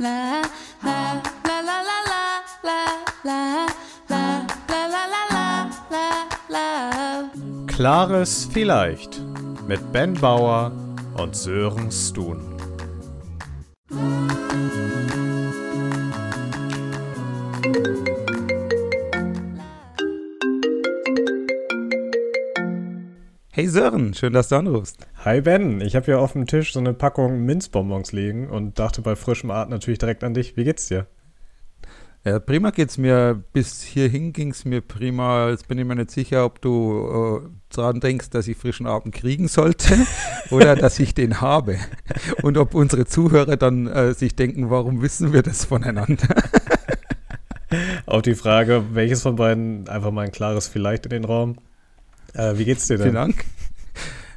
la la la la la la la la la la la la la Klares Vielleicht mit Ben Bauer und Sören Stun. Hey Sören, schön, dass du anrufst. Hi Ben, ich habe hier auf dem Tisch so eine Packung Minzbonbons liegen und dachte bei frischem Atem natürlich direkt an dich. Wie geht's dir? Ja, prima geht's mir. Bis hierhin ging's mir prima. Jetzt bin ich mir nicht sicher, ob du äh, daran denkst, dass ich frischen Atem kriegen sollte oder dass ich den habe. Und ob unsere Zuhörer dann äh, sich denken, warum wissen wir das voneinander? Auf die Frage, welches von beiden, einfach mal ein klares Vielleicht in den Raum. Äh, wie geht's dir denn? Vielen Dank.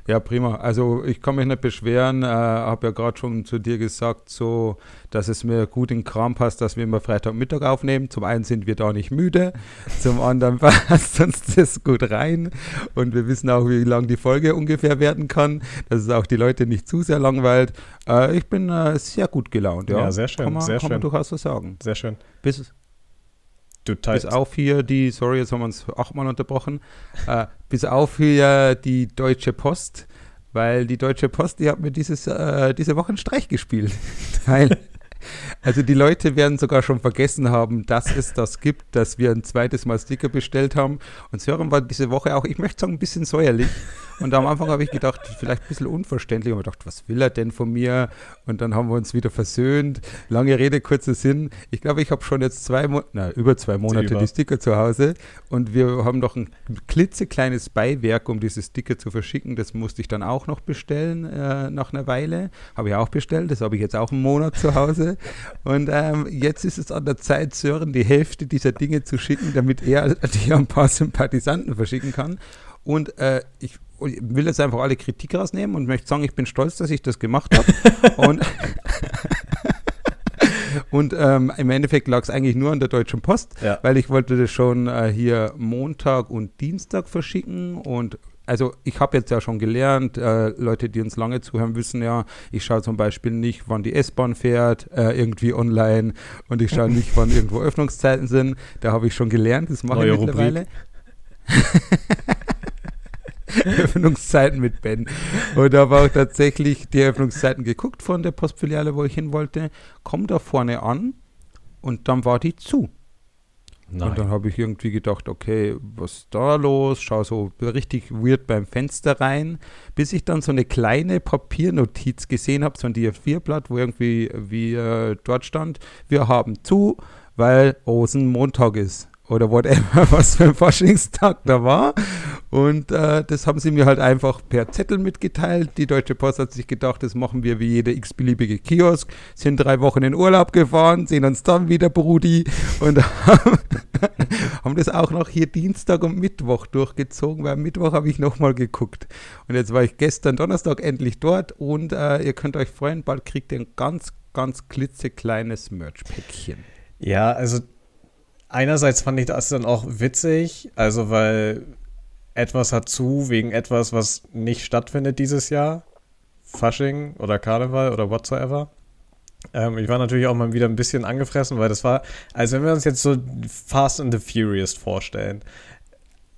Ja, prima. Also ich kann mich nicht beschweren. Äh, habe ja gerade schon zu dir gesagt, so, dass es mir gut in den Kram passt, dass wir immer Freitagmittag aufnehmen. Zum einen sind wir da nicht müde, zum anderen passt uns das gut rein und wir wissen auch, wie lang die Folge ungefähr werden kann, dass es auch die Leute nicht zu sehr langweilt. Äh, ich bin äh, sehr gut gelaunt. Ja, Ja, sehr schön, Kann man, sehr kann schön. man durchaus so sagen. Sehr schön. Bis, bis auf hier die, sorry, jetzt haben wir uns achtmal unterbrochen, äh, bis auf hier die Deutsche Post, weil die Deutsche Post, die hat mir dieses, äh, diese Woche einen Streich gespielt. weil, also die Leute werden sogar schon vergessen haben, dass es das gibt, dass wir ein zweites Mal Sticker bestellt haben. Und Sören war diese Woche auch, ich möchte sagen, ein bisschen säuerlich. Und am Anfang habe ich gedacht, vielleicht ein bisschen unverständlich. Und ich gedacht, was will er denn von mir? Und dann haben wir uns wieder versöhnt. Lange Rede, kurzer Sinn. Ich glaube, ich habe schon jetzt zwei Monate, na, über zwei Monate die Sticker zu Hause. Und wir haben noch ein klitzekleines Beiwerk, um diese Sticker zu verschicken. Das musste ich dann auch noch bestellen äh, nach einer Weile. Habe ich auch bestellt. Das habe ich jetzt auch einen Monat zu Hause. Und ähm, jetzt ist es an der Zeit, Sören die Hälfte dieser Dinge zu schicken, damit er an ein paar Sympathisanten verschicken kann. Und äh, ich ich will jetzt einfach alle Kritik rausnehmen und möchte sagen, ich bin stolz, dass ich das gemacht habe. und und ähm, im Endeffekt lag es eigentlich nur an der Deutschen Post, Ja. weil ich wollte das schon äh, hier Montag und Dienstag verschicken und also ich habe jetzt ja schon gelernt, äh, Leute, die uns lange zuhören, wissen ja, ich schaue zum Beispiel nicht, wann die S-Bahn fährt, äh, irgendwie online und ich schaue nicht, wann irgendwo Öffnungszeiten sind. Da habe ich schon gelernt, das mache Neue ich mittlerweile. Öffnungszeiten mit Ben. Und habe auch tatsächlich die Öffnungszeiten geguckt von der Postfiliale, wo ich hin wollte. Komm da vorne an und dann war die zu. Und dann Nein. habe ich irgendwie gedacht, okay, was ist da los? Schau so richtig weird beim Fenster rein, bis ich dann so eine kleine Papiernotiz gesehen habe, so ein DA4-Blatt, wo irgendwie wie äh, dort stand, wir haben zu, weil Rosenmontag ist. Oder whatever, was für ein Faschingstag da war. Und äh, das haben sie mir halt einfach per Zettel mitgeteilt. Die Deutsche Post hat sich gedacht, das machen wir wie jeder x-beliebige Kiosk. Sind drei Wochen in Urlaub gefahren, sehen uns dann wieder, Brudi. Und haben, haben das auch noch hier Dienstag und Mittwoch durchgezogen, weil am Mittwoch habe ich nochmal geguckt. Und jetzt war ich gestern Donnerstag endlich dort und äh, ihr könnt euch freuen, bald kriegt ihr ein ganz, ganz klitzekleines Merch-Päckchen. Ja, also einerseits fand ich das dann auch witzig, also weil etwas hat zu wegen etwas, was nicht stattfindet dieses Jahr. Fasching oder Karneval oder whatsoever. Ähm, ich war natürlich auch mal wieder ein bisschen angefressen, weil das war, also wenn wir uns jetzt so Fast and the Furious vorstellen,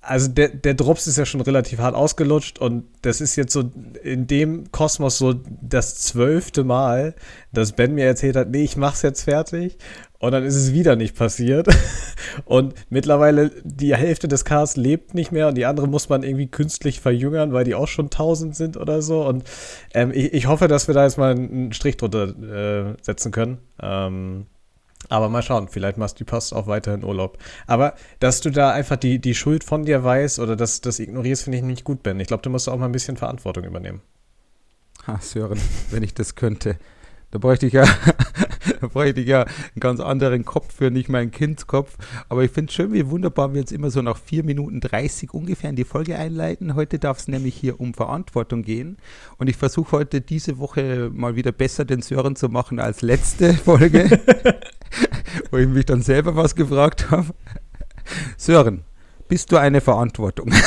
also der, der Drops ist ja schon relativ hart ausgelutscht und das ist jetzt so in dem Kosmos so das zwölfte Mal, dass Ben mir erzählt hat, nee, ich mach's jetzt fertig und dann ist es wieder nicht passiert und mittlerweile die Hälfte des Cars lebt nicht mehr und die andere muss man irgendwie künstlich verjüngern, weil die auch schon tausend sind oder so und ähm, ich, ich hoffe, dass wir da jetzt mal einen Strich drunter äh, setzen können. Ähm, aber mal schauen, vielleicht machst du die Post auch weiterhin Urlaub. Aber dass du da einfach die, die Schuld von dir weißt oder das, das ignorierst, finde ich nicht gut, Ben. Ich glaube, du musst auch mal ein bisschen Verantwortung übernehmen. Ha, Sören, wenn ich das könnte. Da bräuchte ich ja, da bräuchte ich ja einen ganz anderen Kopf für, nicht meinen Kindskopf. Aber ich finde es schön, wie wunderbar wir jetzt immer so nach 4 Minuten 30 ungefähr in die Folge einleiten. Heute darf es nämlich hier um Verantwortung gehen. Und ich versuche heute diese Woche mal wieder besser den Sören zu machen als letzte Folge, wo ich mich dann selber was gefragt habe. Sören, bist du eine Verantwortung?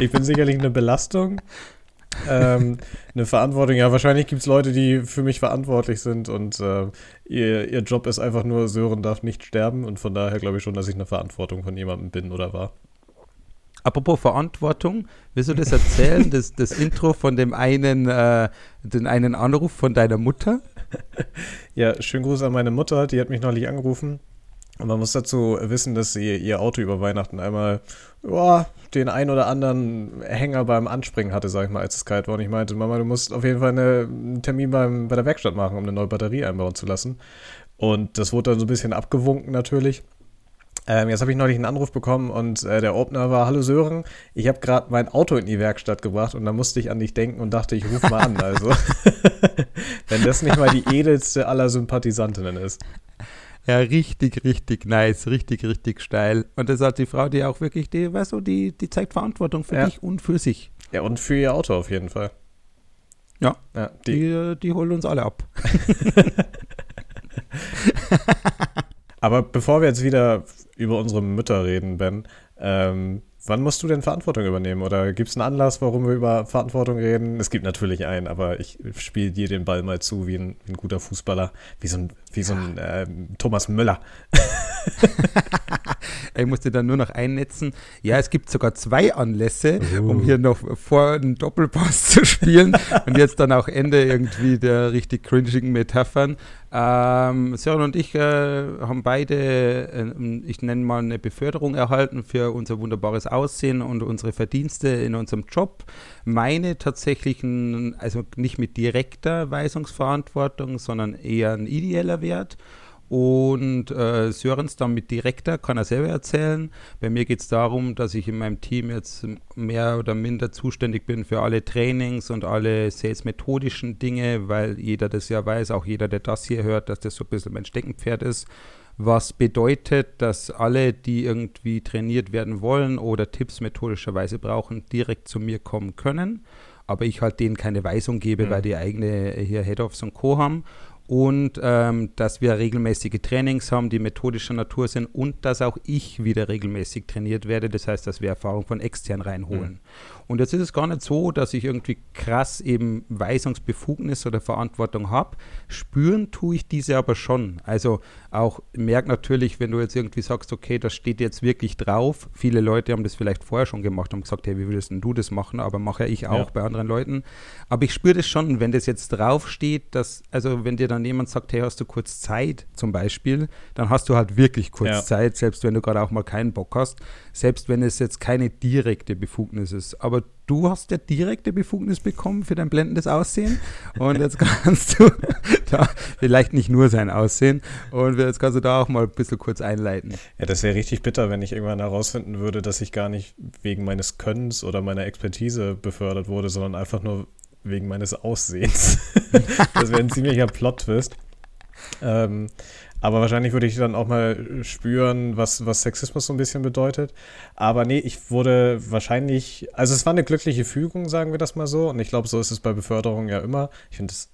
Ich bin sicherlich eine Belastung. ähm, eine Verantwortung. Ja, wahrscheinlich gibt es Leute, die für mich verantwortlich sind und äh, ihr, ihr Job ist einfach nur, Sören darf nicht sterben und von daher glaube ich schon, dass ich eine Verantwortung von jemandem bin oder war. Apropos Verantwortung, willst du das erzählen, das, das Intro von dem einen, äh, den einen Anruf von deiner Mutter? Ja, schönen Gruß an meine Mutter, die hat mich neulich angerufen. Und man muss dazu wissen, dass sie ihr Auto über Weihnachten einmal ja, den ein oder anderen Hänger beim Anspringen hatte, sag ich mal, als es kalt war. Und ich meinte, Mama, du musst auf jeden Fall eine, einen Termin beim, bei der Werkstatt machen, um eine neue Batterie einbauen zu lassen. Und das wurde dann so ein bisschen abgewunken natürlich. Ähm, jetzt habe ich neulich einen Anruf bekommen und äh, der Opener war, hallo Sören, ich habe gerade mein Auto in die Werkstatt gebracht und da musste ich an dich denken und dachte, ich rufe mal an. Also, wenn das nicht mal die edelste aller Sympathisantinnen ist. Ja, richtig, richtig nice, richtig, richtig steil. Und das hat die Frau, die auch wirklich, die, weißt du, die, die zeigt Verantwortung für Ja. dich und für sich. Ja, und für ihr Auto auf jeden Fall. Ja, Ja, die, die, die holen uns alle ab. aber bevor wir jetzt wieder über unsere Mütter reden, Ben, ähm, wann musst du denn Verantwortung übernehmen? Oder gibt es einen Anlass, warum wir über Verantwortung reden? Es gibt natürlich einen, aber ich spiele dir den Ball mal zu wie ein, wie ein guter Fußballer, wie so ein, wie so ein ähm, Thomas Müller. Ich musste dann nur noch einnetzen. Ja, es gibt sogar zwei Anlässe, um hier noch vor einen Doppelpass zu spielen und jetzt dann auch Ende irgendwie der richtig cringigen Metaphern. Ähm, Sören und ich äh, haben beide, äh, ich nenne mal eine Beförderung erhalten für unser wunderbares Aussehen und unsere Verdienste in unserem Job. Meine tatsächlich, ein, also nicht mit direkter Weisungsverantwortung, sondern eher ein ideeller Wert. Und äh, Sörens dann mit direkter, kann er selber erzählen. Bei mir geht es darum, dass ich in meinem Team jetzt mehr oder minder zuständig bin für alle Trainings und alle sales-methodischen Dinge, weil jeder das ja weiß, auch jeder, der das hier hört, dass das so ein bisschen mein Steckenpferd ist. Was bedeutet, dass alle, die irgendwie trainiert werden wollen oder Tipps methodischerweise brauchen, direkt zu mir kommen können. Aber ich halt denen keine Weisung gebe, Mhm. weil die eigene hier Head-Offs und Co. haben und ähm, dass wir regelmäßige Trainings haben, die methodischer Natur sind und dass auch ich wieder regelmäßig trainiert werde. Das heißt, dass wir Erfahrung von extern reinholen. Und jetzt ist es gar nicht so, dass ich irgendwie krass eben Weisungsbefugnis oder Verantwortung habe. Spüren tue ich diese aber schon. Also auch merk natürlich, wenn du jetzt irgendwie sagst, okay, das steht jetzt wirklich drauf. Viele Leute haben das vielleicht vorher schon gemacht und gesagt, hey, wie würdest denn du das machen? Aber mache ja ich auch Ja. bei anderen Leuten. Aber ich spüre das schon, wenn das jetzt draufsteht, dass, also wenn dir dann jemand sagt, hey, hast du kurz Zeit zum Beispiel, dann hast du halt wirklich kurz Ja. Zeit, selbst wenn du gerade auch mal keinen Bock hast, selbst wenn es jetzt keine direkte Befugnis ist. Aber du hast ja direkte Befugnis bekommen für dein blendendes Aussehen und jetzt kannst du da vielleicht nicht nur sein Aussehen und jetzt kannst du da auch mal ein bisschen kurz einleiten. Ja, das wäre richtig bitter, wenn ich irgendwann herausfinden würde, dass ich gar nicht wegen meines Könnens oder meiner Expertise befördert wurde, sondern einfach nur wegen meines Aussehens. das wäre ein ziemlicher Plot-Twist. Ähm, aber wahrscheinlich würde ich dann auch mal spüren, was, was Sexismus so ein bisschen bedeutet. Aber nee, ich wurde wahrscheinlich, also es war eine glückliche Fügung, sagen wir das mal so. Und ich glaube, so ist es bei Beförderung ja immer. Ich finde es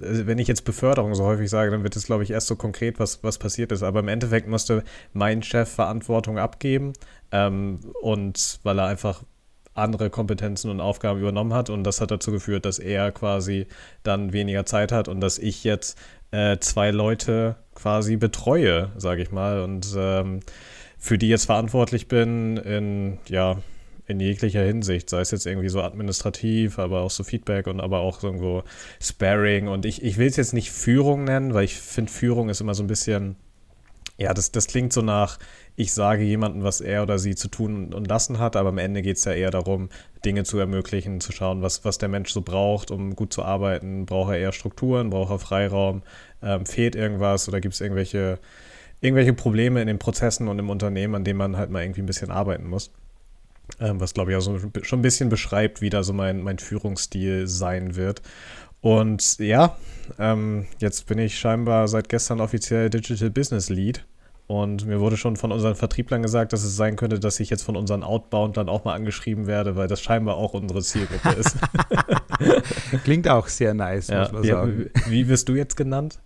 also wenn ich jetzt Beförderung so häufig sage, dann wird es, glaube ich, erst so konkret, was, was passiert ist. Aber im Endeffekt musste mein Chef Verantwortung abgeben ähm, und weil er einfach andere Kompetenzen und Aufgaben übernommen hat und das hat dazu geführt, dass er quasi dann weniger Zeit hat und dass ich jetzt äh, zwei Leute quasi betreue, sage ich mal, und ähm, für die jetzt verantwortlich bin in, ja, in jeglicher Hinsicht, sei es jetzt irgendwie so administrativ, aber auch so Feedback und aber auch irgendwo Sparring. Und ich, ich will es jetzt nicht Führung nennen, weil ich finde, Führung ist immer so ein bisschen, ja, das, das klingt so nach, ich sage jemandem, was er oder sie zu tun und lassen hat, aber am Ende geht es ja eher darum, Dinge zu ermöglichen, zu schauen, was, was der Mensch so braucht, um gut zu arbeiten. Braucht er eher Strukturen, braucht er Freiraum, ähm, fehlt irgendwas oder gibt es irgendwelche, irgendwelche Probleme in den Prozessen und im Unternehmen, an denen man halt mal irgendwie ein bisschen arbeiten muss. Ähm, was, glaube ich, auch so schon ein bisschen beschreibt, wie da so mein, mein Führungsstil sein wird. Und ja, ähm, jetzt bin ich scheinbar seit gestern offiziell Digital Business Lead. Und mir wurde schon von unseren Vertrieblern gesagt, dass es sein könnte, dass ich jetzt von unseren Outbound dann auch mal angeschrieben werde, weil das scheinbar auch unsere Zielgruppe ist. Klingt auch sehr nice, ja, muss man ja, sagen. wie wirst du jetzt genannt?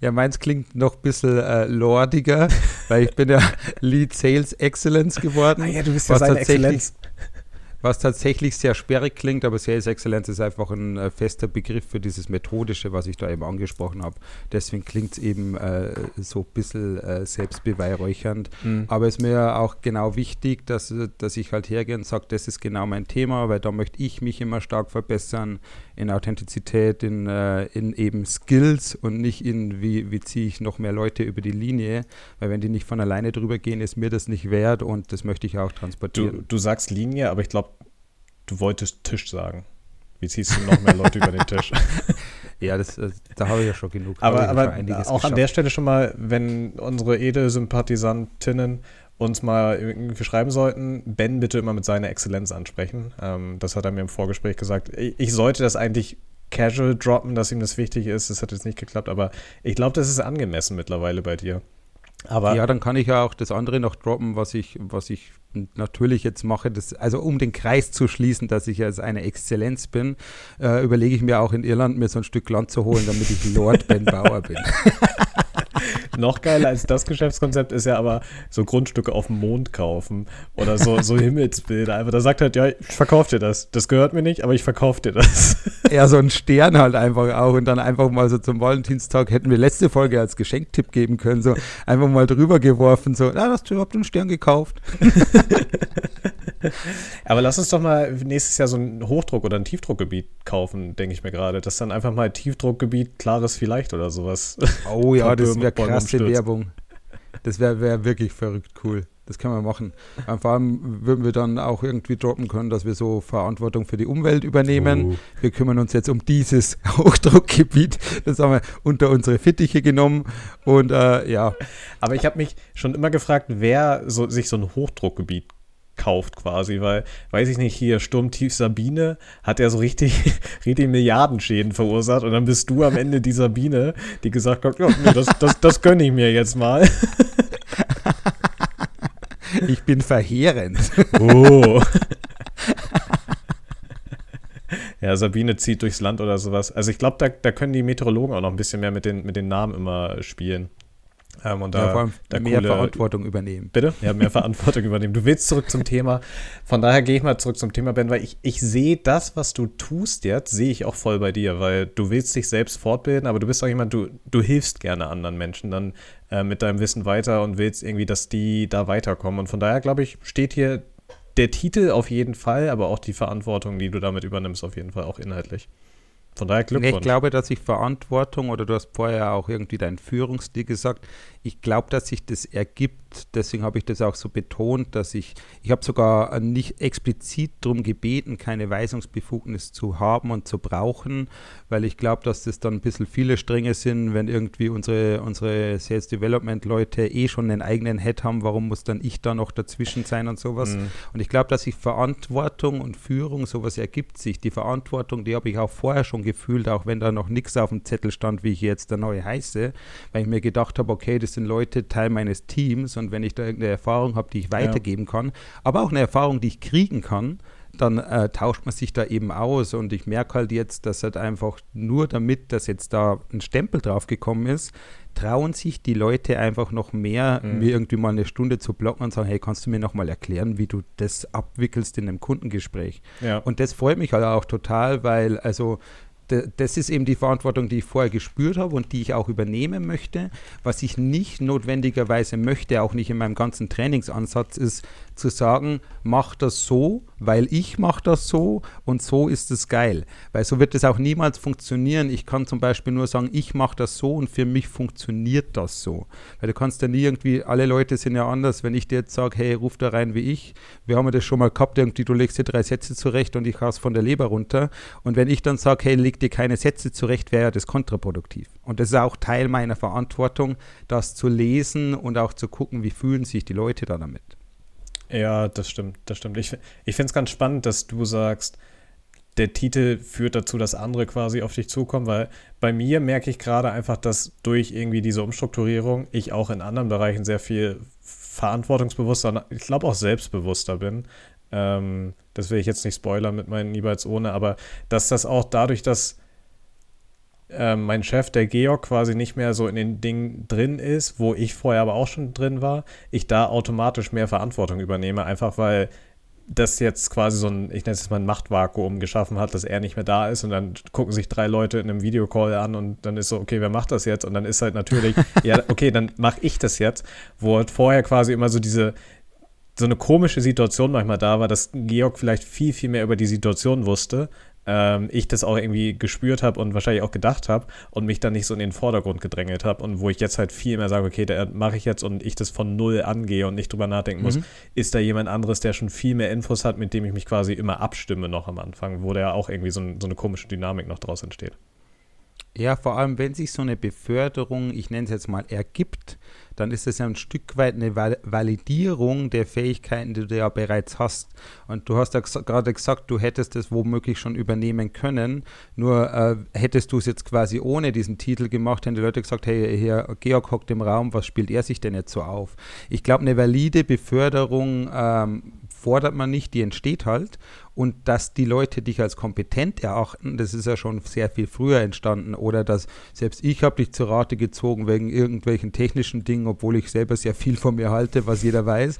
Ja, meins klingt noch ein bisschen äh, lordiger, weil ich bin ja Lead Sales Excellence geworden. Ah ja, du bist ja seine Exzellenz. Was tatsächlich sehr sperrig klingt, aber Sales Excellence ist einfach ein äh, fester Begriff für dieses Methodische, was ich da eben angesprochen habe. Deswegen klingt es eben äh, so ein bisschen äh, selbstbeweihräuchernd. Mhm. Aber es ist mir auch genau wichtig, dass, dass ich halt hergehe und sage, das ist genau mein Thema, weil da möchte ich mich immer stark verbessern in Authentizität, in, äh, in eben Skills und nicht in, wie, wie ziehe ich noch mehr Leute über die Linie, weil wenn die nicht von alleine drüber gehen, ist mir das nicht wert und das möchte ich auch transportieren. Du, du sagst Linie, aber ich glaube, du wolltest Tisch sagen. Wie ziehst du noch mehr Leute über den Tisch? Ja, das, das, da habe ich ja schon genug. Aber, aber auch geschafft. an der Stelle schon mal, wenn unsere Edel-Sympathisantinnen uns mal irgendwie schreiben sollten, Ben bitte immer mit seiner Exzellenz ansprechen. Ähm, das hat er mir im Vorgespräch gesagt. Ich, ich, sollte das eigentlich casual droppen, dass ihm das wichtig ist. Das hat jetzt nicht geklappt, aber ich glaube, das ist angemessen mittlerweile bei dir. Aber ja, dann kann ich ja auch das andere noch droppen, was ich, was ich natürlich jetzt mache. Das, also um den Kreis zu schließen, dass ich als eine Exzellenz bin, äh, überlege ich mir auch in Irland mir so ein Stück Land zu holen, damit ich Lord Ben Bauer bin. Noch geiler als das Geschäftskonzept ist ja aber so Grundstücke auf dem Mond kaufen oder so, so Himmelsbilder. Einfach, da sagt halt, ja, ich verkaufe dir das. Das gehört mir nicht, aber ich verkaufe dir das. Ja, so ein Stern halt einfach auch und dann einfach mal so zum Valentinstag hätten wir letzte Folge als Geschenktipp geben können, so einfach mal drüber geworfen, so, na, hast du überhaupt einen Stern gekauft? Aber lass uns doch mal nächstes Jahr so ein Hochdruck- oder ein Tiefdruckgebiet kaufen, denke ich mir gerade. Das ist dann einfach mal Tiefdruckgebiet, klares vielleicht oder sowas. Oh ja, das wäre krasse Werbung. Das wäre wär wirklich verrückt cool. Das können wir machen. vor allem würden wir dann auch irgendwie droppen können, dass wir so Verantwortung für die Umwelt übernehmen. Uh. Wir kümmern uns jetzt um dieses Hochdruckgebiet. Das haben wir unter unsere Fittiche genommen. Und äh, ja. Aber ich habe mich schon immer gefragt, wer so, sich so ein Hochdruckgebiet kauft quasi, weil, weiß ich nicht, hier Sturmtief Sabine hat ja so richtig, richtig Milliardenschäden verursacht und dann bist du am Ende die Sabine, die gesagt hat, ja, nee, das, das, das gönne ich mir jetzt mal. Ich bin verheerend. Oh. Ja, Sabine zieht durchs Land oder sowas. Also ich glaube, da, da können die Meteorologen auch noch ein bisschen mehr mit den, mit den Namen immer spielen. Ähm, und da, ja, vor allem da mehr coole, Verantwortung übernehmen. Bitte? Ja, mehr Verantwortung übernehmen. Du willst zurück zum Thema. Von daher gehe ich mal zurück zum Thema, Ben, weil ich, ich sehe das, was du tust jetzt, sehe ich auch voll bei dir, weil du willst dich selbst fortbilden, aber du bist auch jemand, du, du hilfst gerne anderen Menschen dann äh, mit deinem Wissen weiter und willst irgendwie, dass die da weiterkommen. Und von daher, glaube ich, steht hier der Titel auf jeden Fall, aber auch die Verantwortung, die du damit übernimmst, auf jeden Fall auch inhaltlich. Von daher Glückwunsch. Ich glaube, dass ich Verantwortung, oder du hast vorher auch irgendwie deinen Führungsstil gesagt, ich glaube, dass sich das ergibt. Deswegen habe ich das auch so betont, dass ich, ich habe sogar nicht explizit darum gebeten, keine Weisungsbefugnis zu haben und zu brauchen, weil ich glaube, dass das dann ein bisschen viele Stränge sind, wenn irgendwie unsere, unsere Sales Development Leute eh schon einen eigenen Head haben, warum muss dann ich da noch dazwischen sein und sowas. Mhm. Und ich glaube, dass sich Verantwortung und Führung, sowas ergibt sich. Die Verantwortung, die habe ich auch vorher schon gefühlt, auch wenn da noch nichts auf dem Zettel stand, wie ich jetzt der neue heiße, weil ich mir gedacht habe, okay, das sind Leute Teil meines Teams und wenn ich da irgendeine Erfahrung habe, die ich weitergeben ja. kann, aber auch eine Erfahrung, die ich kriegen kann, dann äh, tauscht man sich da eben aus und ich merke halt jetzt, dass halt einfach nur damit, dass jetzt da ein Stempel drauf gekommen ist, trauen sich die Leute einfach noch mehr, mhm. mir irgendwie mal eine Stunde zu blocken und sagen, hey, kannst du mir noch mal erklären, wie du das abwickelst in einem Kundengespräch? Ja. Und das freut mich halt auch total, weil also das ist eben die Verantwortung, die ich vorher gespürt habe und die ich auch übernehmen möchte. Was ich nicht notwendigerweise möchte, auch nicht in meinem ganzen Trainingsansatz, ist zu sagen, mach das so, weil ich mache das so und so ist es geil. Weil so wird es auch niemals funktionieren. Ich kann zum Beispiel nur sagen, ich mache das so und für mich funktioniert das so. Weil du kannst ja nie irgendwie, alle Leute sind ja anders. Wenn ich dir jetzt sage, hey, ruf da rein wie ich, wir haben ja das schon mal gehabt, irgendwie, du legst dir drei Sätze zurecht und ich haus von der Leber runter. Und wenn ich dann sage, hey, leg dir keine Sätze zurecht, wäre ja das kontraproduktiv. Und das ist auch Teil meiner Verantwortung, das zu lesen und auch zu gucken, wie fühlen sich die Leute da damit. Ja, das stimmt, das stimmt. Ich, ich finde es ganz spannend, dass du sagst, der Titel führt dazu, dass andere quasi auf dich zukommen, weil bei mir merke ich gerade einfach, dass durch irgendwie diese Umstrukturierung ich auch in anderen Bereichen sehr viel verantwortungsbewusster, ich glaube auch selbstbewusster bin. Ähm, das will ich jetzt nicht spoilern mit meinen E-Bytes ohne, aber dass das auch dadurch, dass äh, mein Chef, der Georg, quasi nicht mehr so in den Dingen drin ist, wo ich vorher aber auch schon drin war, ich da automatisch mehr Verantwortung übernehme, einfach weil das jetzt quasi so ein, ich nenne es jetzt mal ein Machtvakuum geschaffen hat, dass er nicht mehr da ist und dann gucken sich drei Leute in einem Videocall an und dann ist so, okay, wer macht das jetzt? Und dann ist halt natürlich, ja, okay, dann mache ich das jetzt, wo halt vorher quasi immer so diese, so eine komische Situation manchmal da war, dass Georg vielleicht viel, viel mehr über die Situation wusste, ähm, ich das auch irgendwie gespürt habe und wahrscheinlich auch gedacht habe und mich dann nicht so in den Vordergrund gedrängelt habe und wo ich jetzt halt viel mehr sage, okay, da mache ich jetzt und ich das von null angehe und nicht drüber nachdenken muss, Mhm. ist da jemand anderes, der schon viel mehr Infos hat, mit dem ich mich quasi immer abstimme noch am Anfang, wo da auch irgendwie so, ein, so eine komische Dynamik noch draus entsteht. Ja, vor allem, wenn sich so eine Beförderung, ich nenne es jetzt mal, ergibt, dann ist es ja ein Stück weit eine Val Validierung der Fähigkeiten, die du ja bereits hast. Und du hast ja gerade gesagt, du hättest es womöglich schon übernehmen können. Nur äh, hättest du es jetzt quasi ohne diesen Titel gemacht, hätten die Leute gesagt, hey, hier, Georg hockt im Raum, was spielt er sich denn jetzt so auf? Ich glaube, eine valide Beförderung ähm, fordert man nicht, die entsteht halt. Und dass die Leute dich als kompetent erachten, das ist ja schon sehr viel früher entstanden. Oder dass selbst ich habe dich zur Rate gezogen wegen irgendwelchen technischen Dingen, obwohl ich selber sehr viel von mir halte, was jeder weiß.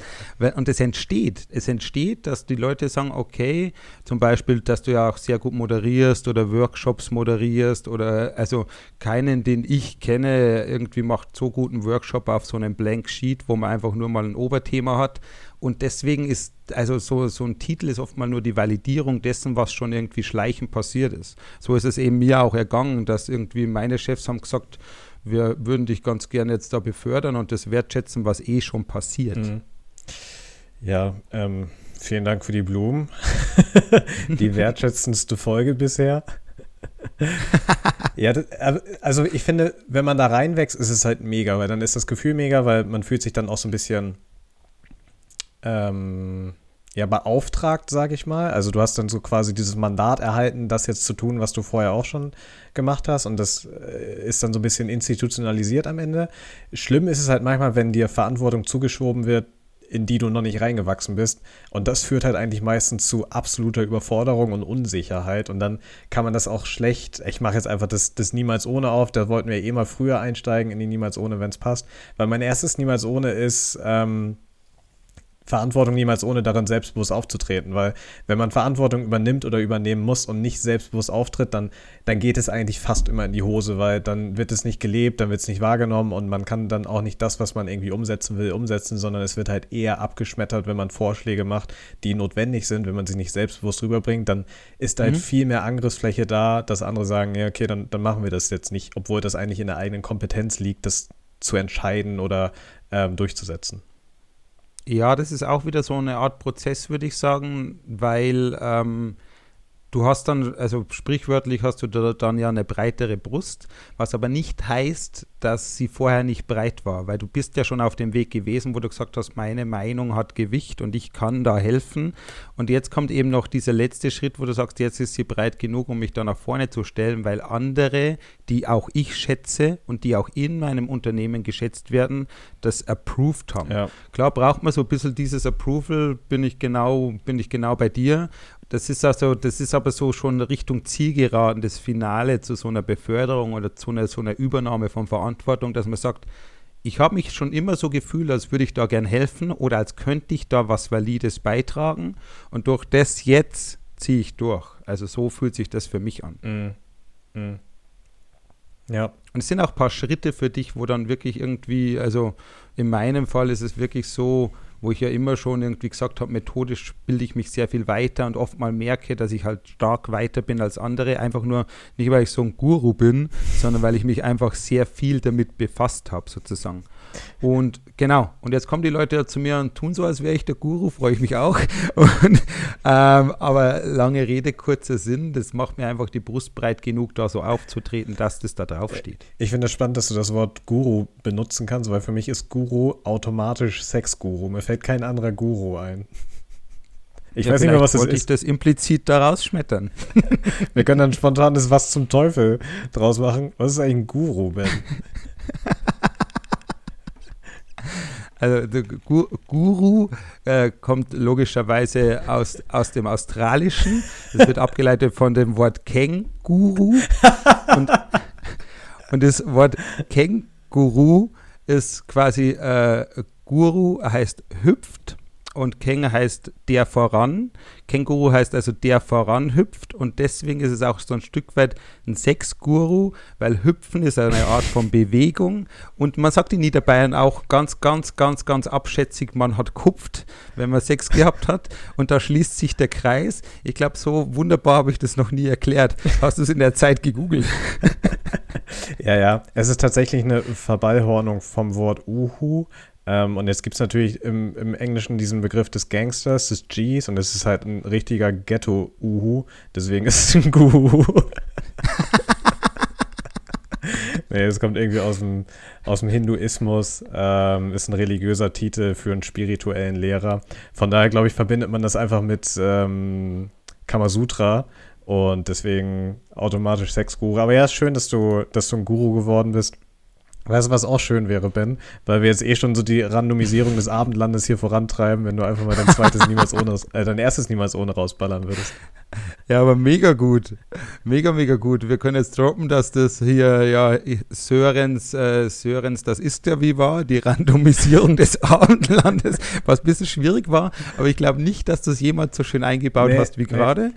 Und es entsteht. Es entsteht, dass die Leute sagen, okay, zum Beispiel, dass du ja auch sehr gut moderierst oder Workshops moderierst oder also keinen, den ich kenne, irgendwie macht so guten Workshop auf so einem Blank Sheet, wo man einfach nur mal ein Oberthema hat. Und deswegen ist, also so, so ein Titel ist oft mal nur die Validierung dessen, was schon irgendwie schleichend passiert ist. So ist es eben mir auch ergangen, dass irgendwie meine Chefs haben gesagt, wir würden dich ganz gerne jetzt da befördern und das wertschätzen, was eh schon passiert. Mhm. Ja, ähm, vielen Dank für die Blumen. die wertschätzendste Folge bisher. ja, das, also ich finde, wenn man da reinwächst, ist es halt mega, weil dann ist das Gefühl mega, weil man fühlt sich dann auch so ein bisschen ähm, ja, beauftragt, sage ich mal. Also du hast dann so quasi dieses Mandat erhalten, das jetzt zu tun, was du vorher auch schon gemacht hast und das äh, ist dann so ein bisschen institutionalisiert am Ende. Schlimm ist es halt manchmal, wenn dir Verantwortung zugeschoben wird, in die du noch nicht reingewachsen bist. Und das führt halt eigentlich meistens zu absoluter Überforderung und Unsicherheit. Und dann kann man das auch schlecht, ich mache jetzt einfach das, das Niemals ohne auf, da wollten wir eh mal früher einsteigen in die Niemals ohne, wenn es passt. Weil mein erstes Niemals ohne ist, ähm, Verantwortung niemals ohne darin selbstbewusst aufzutreten, weil wenn man Verantwortung übernimmt oder übernehmen muss und nicht selbstbewusst auftritt, dann, dann geht es eigentlich fast immer in die Hose, weil dann wird es nicht gelebt, dann wird es nicht wahrgenommen und man kann dann auch nicht das, was man irgendwie umsetzen will, umsetzen, sondern es wird halt eher abgeschmettert, wenn man Vorschläge macht, die notwendig sind, wenn man sie nicht selbstbewusst rüberbringt, dann ist da halt Mhm. viel mehr Angriffsfläche da, dass andere sagen, ja, okay, dann, dann machen wir das jetzt nicht, obwohl das eigentlich in der eigenen Kompetenz liegt, das zu entscheiden oder ähm, durchzusetzen. Ja, das ist auch wieder so eine Art Prozess, würde ich sagen, weil ähm, du hast dann, also sprichwörtlich hast du da dann ja eine breitere Brust, was aber nicht heißt, dass sie vorher nicht breit war, weil du bist ja schon auf dem Weg gewesen, wo du gesagt hast, meine Meinung hat Gewicht und ich kann da helfen. Und jetzt kommt eben noch dieser letzte Schritt, wo du sagst, jetzt ist sie breit genug, um mich da nach vorne zu stellen, weil andere, die auch ich schätze und die auch in meinem Unternehmen geschätzt werden, das approved haben. Ja. Klar braucht man so ein bisschen dieses Approval, bin ich genau, bin ich genau bei dir. Das ist also, das ist aber so schon Richtung Zielgeraden, das Finale zu so einer Beförderung oder zu einer, so einer Übernahme von Verantwortung, dass man sagt, ich habe mich schon immer so gefühlt, als würde ich da gern helfen oder als könnte ich da was Valides beitragen und durch das jetzt ziehe ich durch. Also so fühlt sich das für mich an. Mm. Mm. Ja. Und es sind auch ein paar Schritte für dich, wo dann wirklich irgendwie, also in meinem Fall ist es wirklich so, wo ich ja immer schon irgendwie gesagt habe, methodisch bilde ich mich sehr viel weiter und oft mal merke, dass ich halt stark weiter bin als andere. Einfach nur nicht, weil ich so ein Guru bin, sondern weil ich mich einfach sehr viel damit befasst habe, sozusagen. Und genau, und jetzt kommen die Leute zu mir und tun so, als wäre ich der Guru, freue ich mich auch. Und, ähm, aber lange Rede, kurzer Sinn, das macht mir einfach die Brust breit genug, da so aufzutreten, dass das da drauf steht. Ich finde es spannend, dass du das Wort Guru benutzen kannst, weil für mich ist Guru automatisch Sexguru. Mir fällt kein anderer Guru ein. Ich Ja, weiß nicht mehr, was das wollte ich ist. das implizit da rausschmettern. Wir können dann spontan das Was zum Teufel draus machen. Was ist eigentlich ein Guru, Ben? Also Guru äh, kommt logischerweise aus, aus dem Australischen. Das wird abgeleitet von dem Wort Känguru. Und, und das Wort Känguru ist quasi äh, Guru heißt hüpft und Keng heißt der voran. Känguru heißt also der voran hüpft und deswegen ist es auch so ein Stück weit ein Sexguru, weil Hüpfen ist eine Art von Bewegung und man sagt in Niederbayern auch ganz, ganz, ganz, ganz abschätzig, man hat kupft, wenn man Sex gehabt hat und da schließt sich der Kreis. Ich glaube, so wunderbar habe ich das noch nie erklärt. Hast du es in der Zeit gegoogelt? Ja, ja. Es ist tatsächlich eine Verballhornung vom Wort Uhu. Ähm, und jetzt gibt es natürlich im, im Englischen diesen Begriff des Gangsters, des Gs, und es ist halt ein richtiger Ghetto-Uhu. Deswegen ist es ein Guhu. nee, es kommt irgendwie aus dem, aus dem Hinduismus, ähm, ist ein religiöser Titel für einen spirituellen Lehrer. Von daher, glaube ich, verbindet man das einfach mit ähm, Kamasutra und deswegen automatisch Sexguru. Aber ja, ist schön, dass du, dass du ein Guru geworden bist. Weißt du, was auch schön wäre, Ben? Weil wir jetzt eh schon so die Randomisierung des Abendlandes hier vorantreiben, wenn du einfach mal dein zweites niemals ohne, äh, dein erstes niemals ohne rausballern würdest. Ja, aber mega gut. Mega, mega gut. Wir können jetzt droppen, dass das hier, ja, Sörens, äh, Sörens, das ist ja wie war, die Randomisierung des Abendlandes, was ein bisschen schwierig war, aber ich glaube nicht, dass du es jemals so schön eingebaut Nee, hast wie nee. gerade.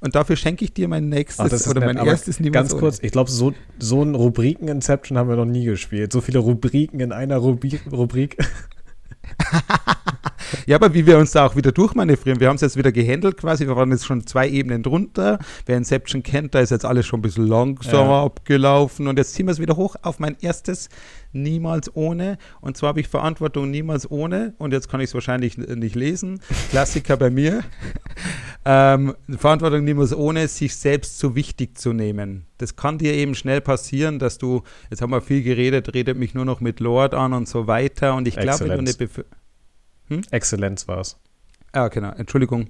Und dafür schenke ich dir mein nächstes ist oder nett, mein erstes niemals Ganz ohne. kurz, ich glaube, so, so ein Rubriken-Inception haben wir noch nie gespielt. So viele Rubriken in einer Rubrik. Rubrik. Ja, aber wie wir uns da auch wieder durchmanövrieren, wir haben es jetzt wieder gehandelt quasi, wir waren jetzt schon zwei Ebenen drunter. Wer Inception kennt, da ist jetzt alles schon ein bisschen langsamer Ja. abgelaufen und jetzt ziehen wir es wieder hoch auf mein erstes Niemals ohne. Und zwar habe ich Verantwortung niemals ohne und jetzt kann ich es wahrscheinlich nicht lesen. Klassiker bei mir. Ähm, Verantwortung niemals ohne, sich selbst zu wichtig zu nehmen. Das kann dir eben schnell passieren, dass du, jetzt haben wir viel geredet, redet mich nur noch mit Lord an und so weiter. Und ich glaube, wenn du eine. Bef Exzellenz war es. Ah, genau, Entschuldigung.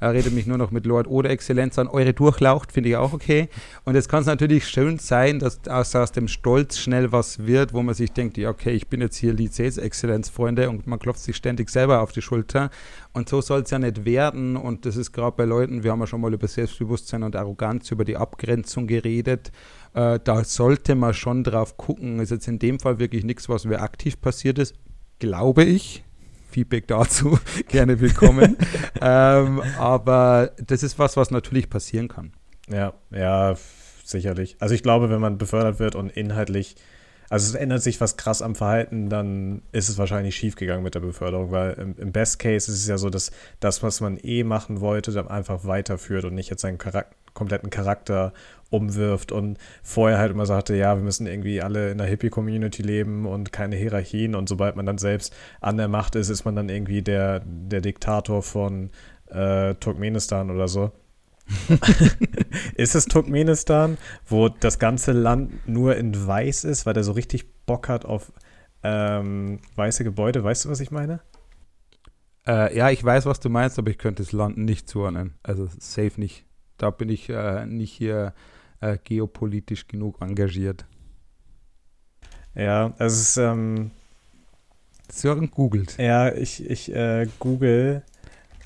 Er redet mich nur noch mit Lord oder Exzellenz an. Eure durchlaucht, finde ich auch okay. Und jetzt kann es natürlich schön sein, dass aus, aus dem Stolz schnell was wird, wo man sich denkt, ja, okay, ich bin jetzt hier Lizäs-Exzellenz, Freunde, und man klopft sich ständig selber auf die Schulter. Und so soll es ja nicht werden. Und das ist gerade bei Leuten, wir haben ja schon mal über Selbstbewusstsein und Arroganz, über die Abgrenzung geredet. Äh, da sollte man schon drauf gucken. Ist jetzt in dem Fall wirklich nichts, was mir aktiv passiert ist, glaube ich. Feedback dazu gerne willkommen. ähm, aber das ist was, was natürlich passieren kann. Ja, ja, sicherlich. Also ich glaube, wenn man befördert wird und inhaltlich, also es ändert sich was krass am Verhalten, dann ist es wahrscheinlich schief gegangen mit der Beförderung, weil im, im Best Case ist es ja so, dass das, was man eh machen wollte, dann einfach weiterführt und nicht jetzt seinen Charak kompletten Charakter umwirft und vorher halt immer sagte, ja, wir müssen irgendwie alle in der Hippie-Community leben und keine Hierarchien und sobald man dann selbst an der Macht ist, ist man dann irgendwie der, der Diktator von äh, Turkmenistan oder so. ist es Turkmenistan, wo das ganze Land nur in weiß ist, weil der so richtig Bock hat auf ähm, weiße Gebäude? Weißt du, was ich meine? Äh, ja, ich weiß, was du meinst, aber ich könnte das Land nicht zuordnen. Also safe nicht. Da bin ich äh, nicht hier äh, geopolitisch genug engagiert. Ja, es ist, ähm, Sören googelt. ja, ich, ich äh, google.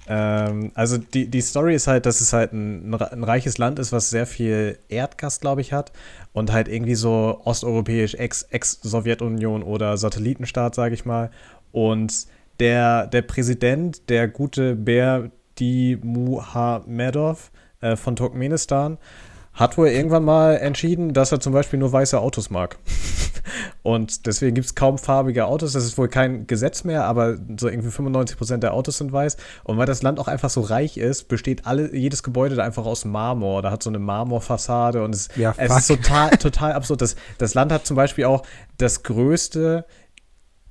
Ähm, also die, die Story ist halt, dass es halt ein, ein re- ein reiches Land ist, was sehr viel Erdgas, glaube ich, hat. Und halt irgendwie so osteuropäisch, Ex- Ex-Sowjetunion oder Satellitenstaat, sage ich mal. Und der, der Präsident, der gute Berdi Muhamedov äh, von Turkmenistan, hat wohl irgendwann mal entschieden, dass er zum Beispiel nur weiße Autos mag. Und deswegen gibt es kaum farbige Autos. Das ist wohl kein Gesetz mehr, aber so irgendwie 95% der Autos sind weiß. Und weil das Land auch einfach so reich ist, besteht alle, jedes Gebäude da einfach aus Marmor. Da hat so eine Marmorfassade und es, Ja, es ist total, total absurd. Das, das Land hat zum Beispiel auch das größte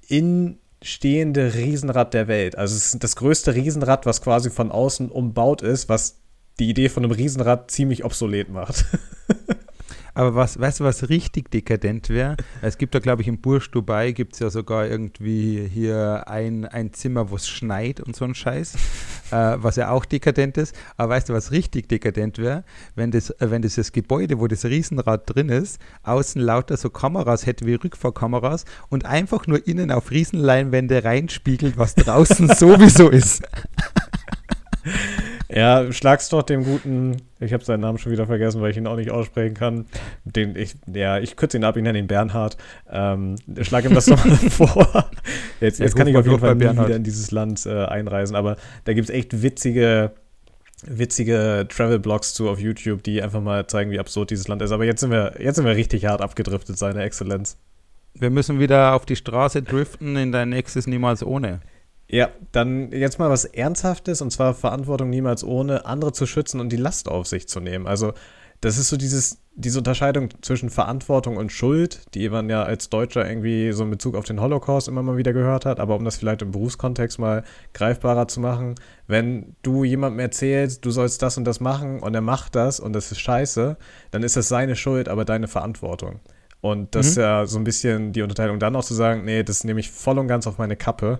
instehende Riesenrad der Welt. Also es ist das größte Riesenrad, was quasi von außen umbaut ist, was die Idee von einem Riesenrad ziemlich obsolet macht. Aber was, weißt du, was richtig dekadent wäre? Es gibt da, glaube ich, im Bursch Dubai gibt es ja sogar irgendwie hier ein, ein Zimmer, wo es schneit und so ein Scheiß, äh, was ja auch dekadent ist. Aber weißt du, was richtig dekadent wäre? Wenn das, äh, wenn dieses Gebäude, wo das Riesenrad drin ist, außen lauter so Kameras hätte wie Rückfahrkameras und einfach nur innen auf Riesenleinwände reinspiegelt, was draußen sowieso ist. Ja, schlag's doch dem guten, ich habe seinen Namen schon wieder vergessen, weil ich ihn auch nicht aussprechen kann. Den ich, ja, ich kürze ihn ab, ich nenne ihn Bernhard. Ähm, schlag ihm das doch mal vor. Jetzt, jetzt kann ich auf jeden Fall nie wieder in dieses Land äh, einreisen, aber da gibt es echt witzige, witzige Travel-Blogs zu auf YouTube, die einfach mal zeigen, wie absurd dieses Land ist. Aber jetzt sind wir, jetzt sind wir richtig hart abgedriftet, seine Exzellenz. Wir müssen wieder auf die Straße driften, in dein nächstes Niemals ohne. Ja, dann jetzt mal was Ernsthaftes und zwar Verantwortung niemals ohne, andere zu schützen und die Last auf sich zu nehmen. Also, das ist so dieses, diese Unterscheidung zwischen Verantwortung und Schuld, die man ja als Deutscher irgendwie so in Bezug auf den Holocaust immer mal wieder gehört hat, aber um das vielleicht im Berufskontext mal greifbarer zu machen, wenn du jemandem erzählst, du sollst das und das machen und er macht das und das ist scheiße, dann ist das seine Schuld, aber deine Verantwortung. Und das mhm. ist ja so ein bisschen die Unterteilung. Dann auch zu sagen, nee, das nehme ich voll und ganz auf meine Kappe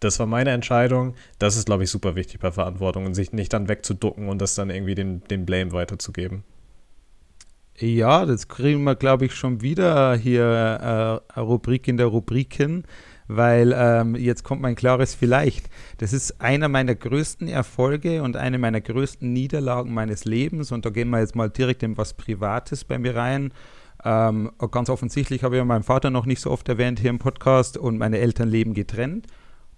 das war meine Entscheidung. Das ist, glaube ich, super wichtig bei Verantwortung und sich nicht dann wegzuducken und das dann irgendwie den, den Blame weiterzugeben. Ja, das kriegen wir, glaube ich, schon wieder hier äh, Rubrik in der Rubriken, weil ähm, jetzt kommt mein klares Vielleicht. Das ist einer meiner größten Erfolge und eine meiner größten Niederlagen meines Lebens und da gehen wir jetzt mal direkt in was Privates bei mir rein. Ähm, ganz offensichtlich habe ich meinen Vater noch nicht so oft erwähnt hier im Podcast und meine Eltern leben getrennt.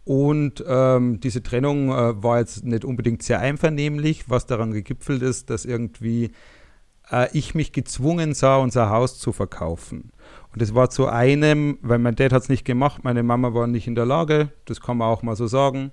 Und ähm, diese Trennung äh, war jetzt nicht unbedingt sehr einvernehmlich, was daran gegipfelt ist, dass irgendwie äh, ich mich gezwungen sah, unser Haus zu verkaufen. Und das war zu einem, weil mein Dad hat es nicht gemacht, meine Mama war nicht in der Lage, das kann man auch mal so sagen.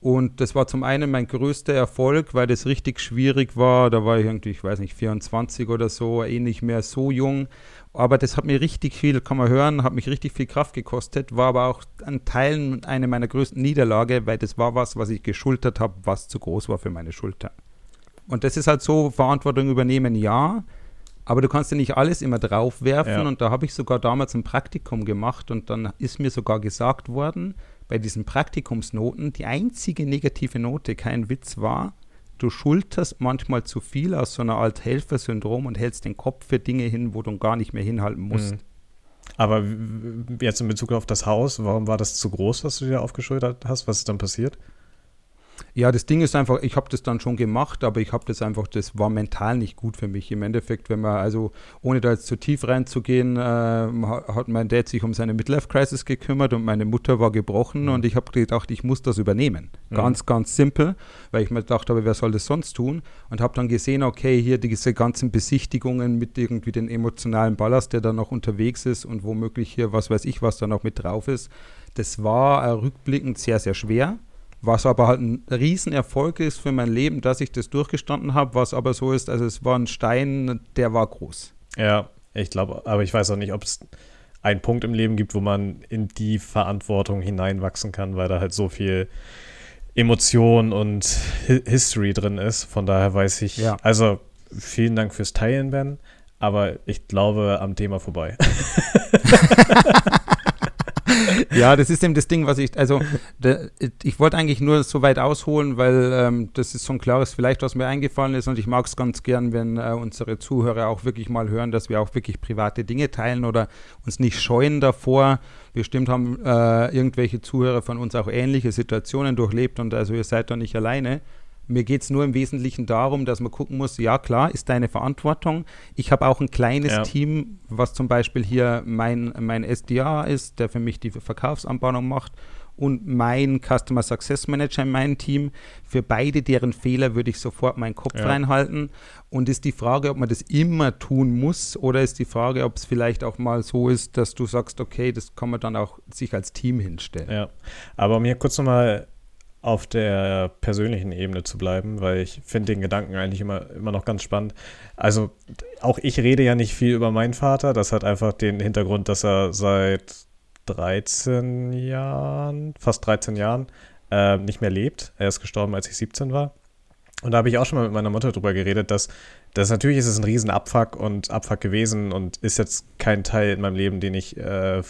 Und das war zum einen mein größter Erfolg, weil das richtig schwierig war. Da war ich irgendwie, ich weiß nicht, 24 oder so, eh nicht mehr so jung. Aber das hat mir richtig viel, kann man hören, hat mich richtig viel Kraft gekostet, war aber auch an Teilen eine meiner größten Niederlage, weil das war was, was ich geschultert habe, was zu groß war für meine Schulter. Und das ist halt so, Verantwortung übernehmen, ja, aber du kannst ja nicht alles immer draufwerfen. Ja. Und da habe ich sogar damals ein Praktikum gemacht und dann ist mir sogar gesagt worden, bei diesen Praktikumsnoten, die einzige negative Note, kein Witz war, du schulterst manchmal zu viel aus so einer Art Helfersyndrom und hältst den Kopf für Dinge hin, wo du gar nicht mehr hinhalten musst. Mhm. Aber jetzt in Bezug auf das Haus, warum war das zu groß, was du dir aufgeschultert hast? Was ist dann passiert? Ja, das Ding ist einfach, ich habe das dann schon gemacht, aber ich habe das einfach, das war mental nicht gut für mich. Im Endeffekt, wenn man, also ohne da jetzt zu tief reinzugehen, äh, hat mein Dad sich um seine Midlife-Crisis gekümmert und meine Mutter war gebrochen mhm. und ich habe gedacht, ich muss das übernehmen. Mhm. Ganz, ganz simpel, weil ich mir gedacht habe, wer soll das sonst tun? Und habe dann gesehen, okay, hier diese ganzen Besichtigungen mit irgendwie den emotionalen Ballast, der da noch unterwegs ist und womöglich hier, was weiß ich, was da noch mit drauf ist. Das war äh, rückblickend sehr, sehr schwer was aber halt ein Riesenerfolg ist für mein Leben, dass ich das durchgestanden habe, was aber so ist, also es war ein Stein, der war groß. Ja, ich glaube, aber ich weiß auch nicht, ob es einen Punkt im Leben gibt, wo man in die Verantwortung hineinwachsen kann, weil da halt so viel Emotion und History drin ist. Von daher weiß ich, ja. also vielen Dank fürs Teilen, Ben, aber ich glaube am Thema vorbei. ja, das ist eben das Ding, was ich, also de, ich wollte eigentlich nur so weit ausholen, weil ähm, das ist so ein klares Vielleicht, was mir eingefallen ist und ich mag es ganz gern, wenn äh, unsere Zuhörer auch wirklich mal hören, dass wir auch wirklich private Dinge teilen oder uns nicht scheuen davor. Bestimmt haben äh, irgendwelche Zuhörer von uns auch ähnliche Situationen durchlebt und also ihr seid da nicht alleine. Mir geht es nur im Wesentlichen darum, dass man gucken muss, ja klar, ist deine Verantwortung. Ich habe auch ein kleines ja. Team, was zum Beispiel hier mein, mein SDA ist, der für mich die Verkaufsanbahnung macht und mein Customer Success Manager in meinem Team. Für beide deren Fehler würde ich sofort meinen Kopf ja. reinhalten. Und ist die Frage, ob man das immer tun muss oder ist die Frage, ob es vielleicht auch mal so ist, dass du sagst, okay, das kann man dann auch sich als Team hinstellen. Ja, aber um hier kurz nochmal auf der persönlichen Ebene zu bleiben, weil ich finde den Gedanken eigentlich immer, immer noch ganz spannend. Also auch ich rede ja nicht viel über meinen Vater. Das hat einfach den Hintergrund, dass er seit 13 Jahren, fast 13 Jahren, äh, nicht mehr lebt. Er ist gestorben, als ich 17 war. Und da habe ich auch schon mal mit meiner Mutter drüber geredet, dass das natürlich ist es ein riesen Abfuck und Abfuck gewesen und ist jetzt kein Teil in meinem Leben, den ich, äh,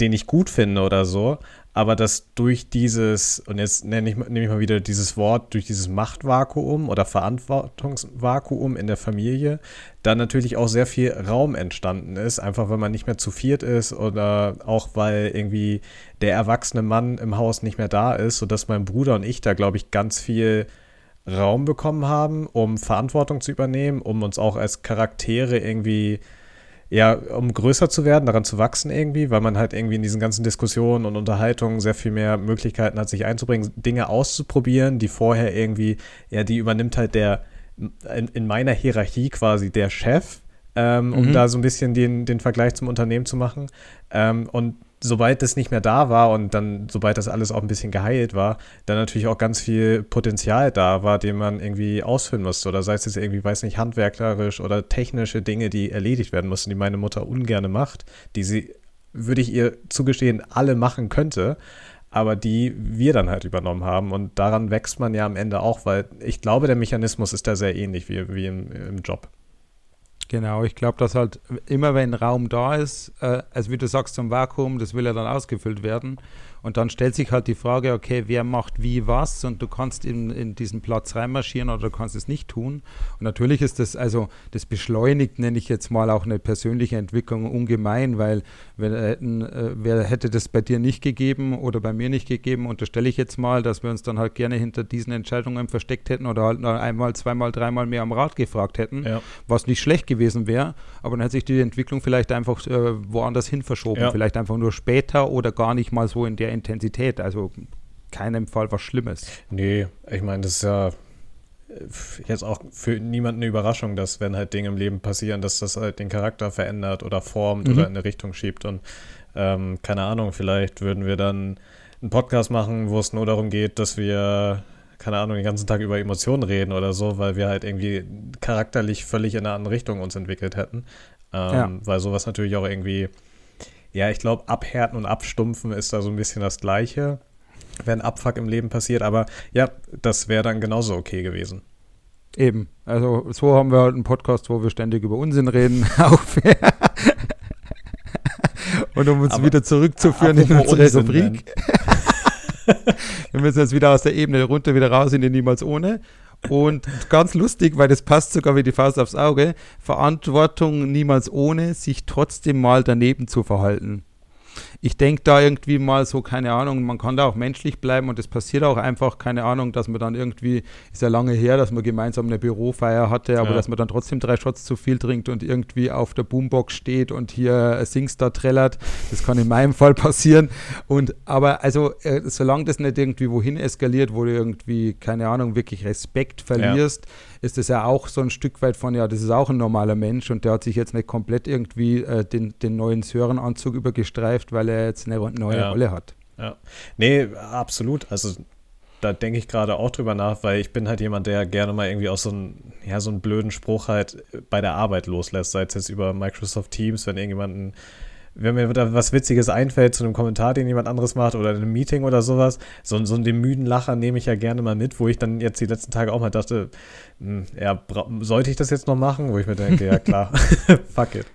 den ich gut finde oder so aber dass durch dieses, und jetzt nenne ich, nehme ich mal wieder dieses Wort, durch dieses Machtvakuum oder Verantwortungsvakuum in der Familie, dann natürlich auch sehr viel Raum entstanden ist, einfach weil man nicht mehr zu viert ist oder auch weil irgendwie der erwachsene Mann im Haus nicht mehr da ist, sodass mein Bruder und ich da, glaube ich, ganz viel Raum bekommen haben, um Verantwortung zu übernehmen, um uns auch als Charaktere irgendwie, ja, um größer zu werden, daran zu wachsen irgendwie, weil man halt irgendwie in diesen ganzen Diskussionen und Unterhaltungen sehr viel mehr Möglichkeiten hat, sich einzubringen, Dinge auszuprobieren, die vorher irgendwie, ja, die übernimmt halt der, in, in meiner Hierarchie quasi der Chef, ähm, um Mhm. da so ein bisschen den, den Vergleich zum Unternehmen zu machen. Ähm, und sobald das nicht mehr da war und dann, sobald das alles auch ein bisschen geheilt war, dann natürlich auch ganz viel Potenzial da war, den man irgendwie ausfüllen musste. Oder sei es jetzt irgendwie, weiß nicht, handwerklerisch oder technische Dinge, die erledigt werden mussten, die meine Mutter ungerne macht, die sie, würde ich ihr zugestehen, alle machen könnte, aber die wir dann halt übernommen haben. Und daran wächst man ja am Ende auch, weil ich glaube, der Mechanismus ist da sehr ähnlich wie, wie im, im Job. Genau, ich glaube, dass halt immer wenn Raum da ist, äh, also wie du sagst, zum Vakuum, das will ja dann ausgefüllt werden. Und dann stellt sich halt die Frage, okay, wer macht wie was und du kannst in, in diesen Platz reinmarschieren oder du kannst es nicht tun. Und natürlich ist das, also das beschleunigt, nenne ich jetzt mal auch eine persönliche Entwicklung ungemein, weil wenn, äh, äh, wer hätte das bei dir nicht gegeben oder bei mir nicht gegeben, unterstelle ich jetzt mal, dass wir uns dann halt gerne hinter diesen Entscheidungen versteckt hätten oder halt noch einmal, zweimal, dreimal mehr am Rat gefragt hätten Ja. was nicht schlecht gewesen wäre, aber dann hätte sich die Entwicklung vielleicht einfach äh, woanders hin verschoben, Ja. vielleicht einfach nur später oder gar nicht mal so in der Intensität, also keinem Fall was Schlimmes. Nee, ich meine, das ist ja äh, jetzt auch für niemanden eine Überraschung, dass wenn halt Dinge im Leben passieren, dass das halt den Charakter verändert oder formt Mhm. oder in eine Richtung schiebt. Und ähm, keine Ahnung, vielleicht würden wir dann einen Podcast machen, wo es nur darum geht, dass wir, keine Ahnung, den ganzen Tag über Emotionen reden oder so, weil wir halt irgendwie charakterlich völlig in eine andere Richtung uns entwickelt hätten. Ähm, Ja. Weil sowas natürlich auch irgendwie, ja, ich glaube, abhärten und abstumpfen ist da so ein bisschen das Gleiche wenn Abfuck im Leben passiert, aber ja, das wäre dann genauso okay gewesen. Eben, also so haben wir halt einen Podcast, wo wir ständig über Unsinn reden. Und um uns Aber- wieder zurückzuführen in unsere Unsinn, Rubrik. wir müssen jetzt wieder aus der Ebene runter, wieder raus in den Niemals ohne. Und ganz lustig, weil das passt sogar wie die Faust aufs Auge, Verantwortung niemals ohne, sich trotzdem mal daneben zu verhalten. Ich denke da irgendwie mal so, keine Ahnung, man kann da auch menschlich bleiben und es passiert auch einfach, keine Ahnung, dass man dann irgendwie, ist ja lange her, dass man gemeinsam eine Bürofeier hatte, aber Ja. dass man dann trotzdem drei Shots zu viel trinkt und irgendwie auf der Boombox steht und hier Singstar trällert. Das kann in meinem Fall passieren. Und aber also, äh, solange das nicht irgendwie wohin eskaliert, wo du irgendwie, keine Ahnung, wirklich Respekt verlierst, ist es ja auch so ein Stück weit von, ja, das ist auch ein normaler Mensch und der hat sich jetzt nicht komplett irgendwie äh, den, den neuen Sörenanzug übergestreift, weil er jetzt eine neue Ja. Rolle hat. Ja. Nee, absolut. Also da denke ich gerade auch drüber nach, weil ich bin halt jemand, der gerne mal irgendwie auch so einen, ja, so einen blöden Spruch halt bei der Arbeit loslässt, sei es jetzt über Microsoft Teams, wenn irgendjemanden, wenn mir da was Witziges einfällt zu einem Kommentar, den jemand anderes macht oder in einem Meeting oder sowas, so, so den müden Lacher nehme ich ja gerne mal mit, wo ich dann jetzt die letzten Tage auch mal dachte, hm, ja, sollte ich das jetzt noch machen? Wo ich mir denke, ja klar, fuck it.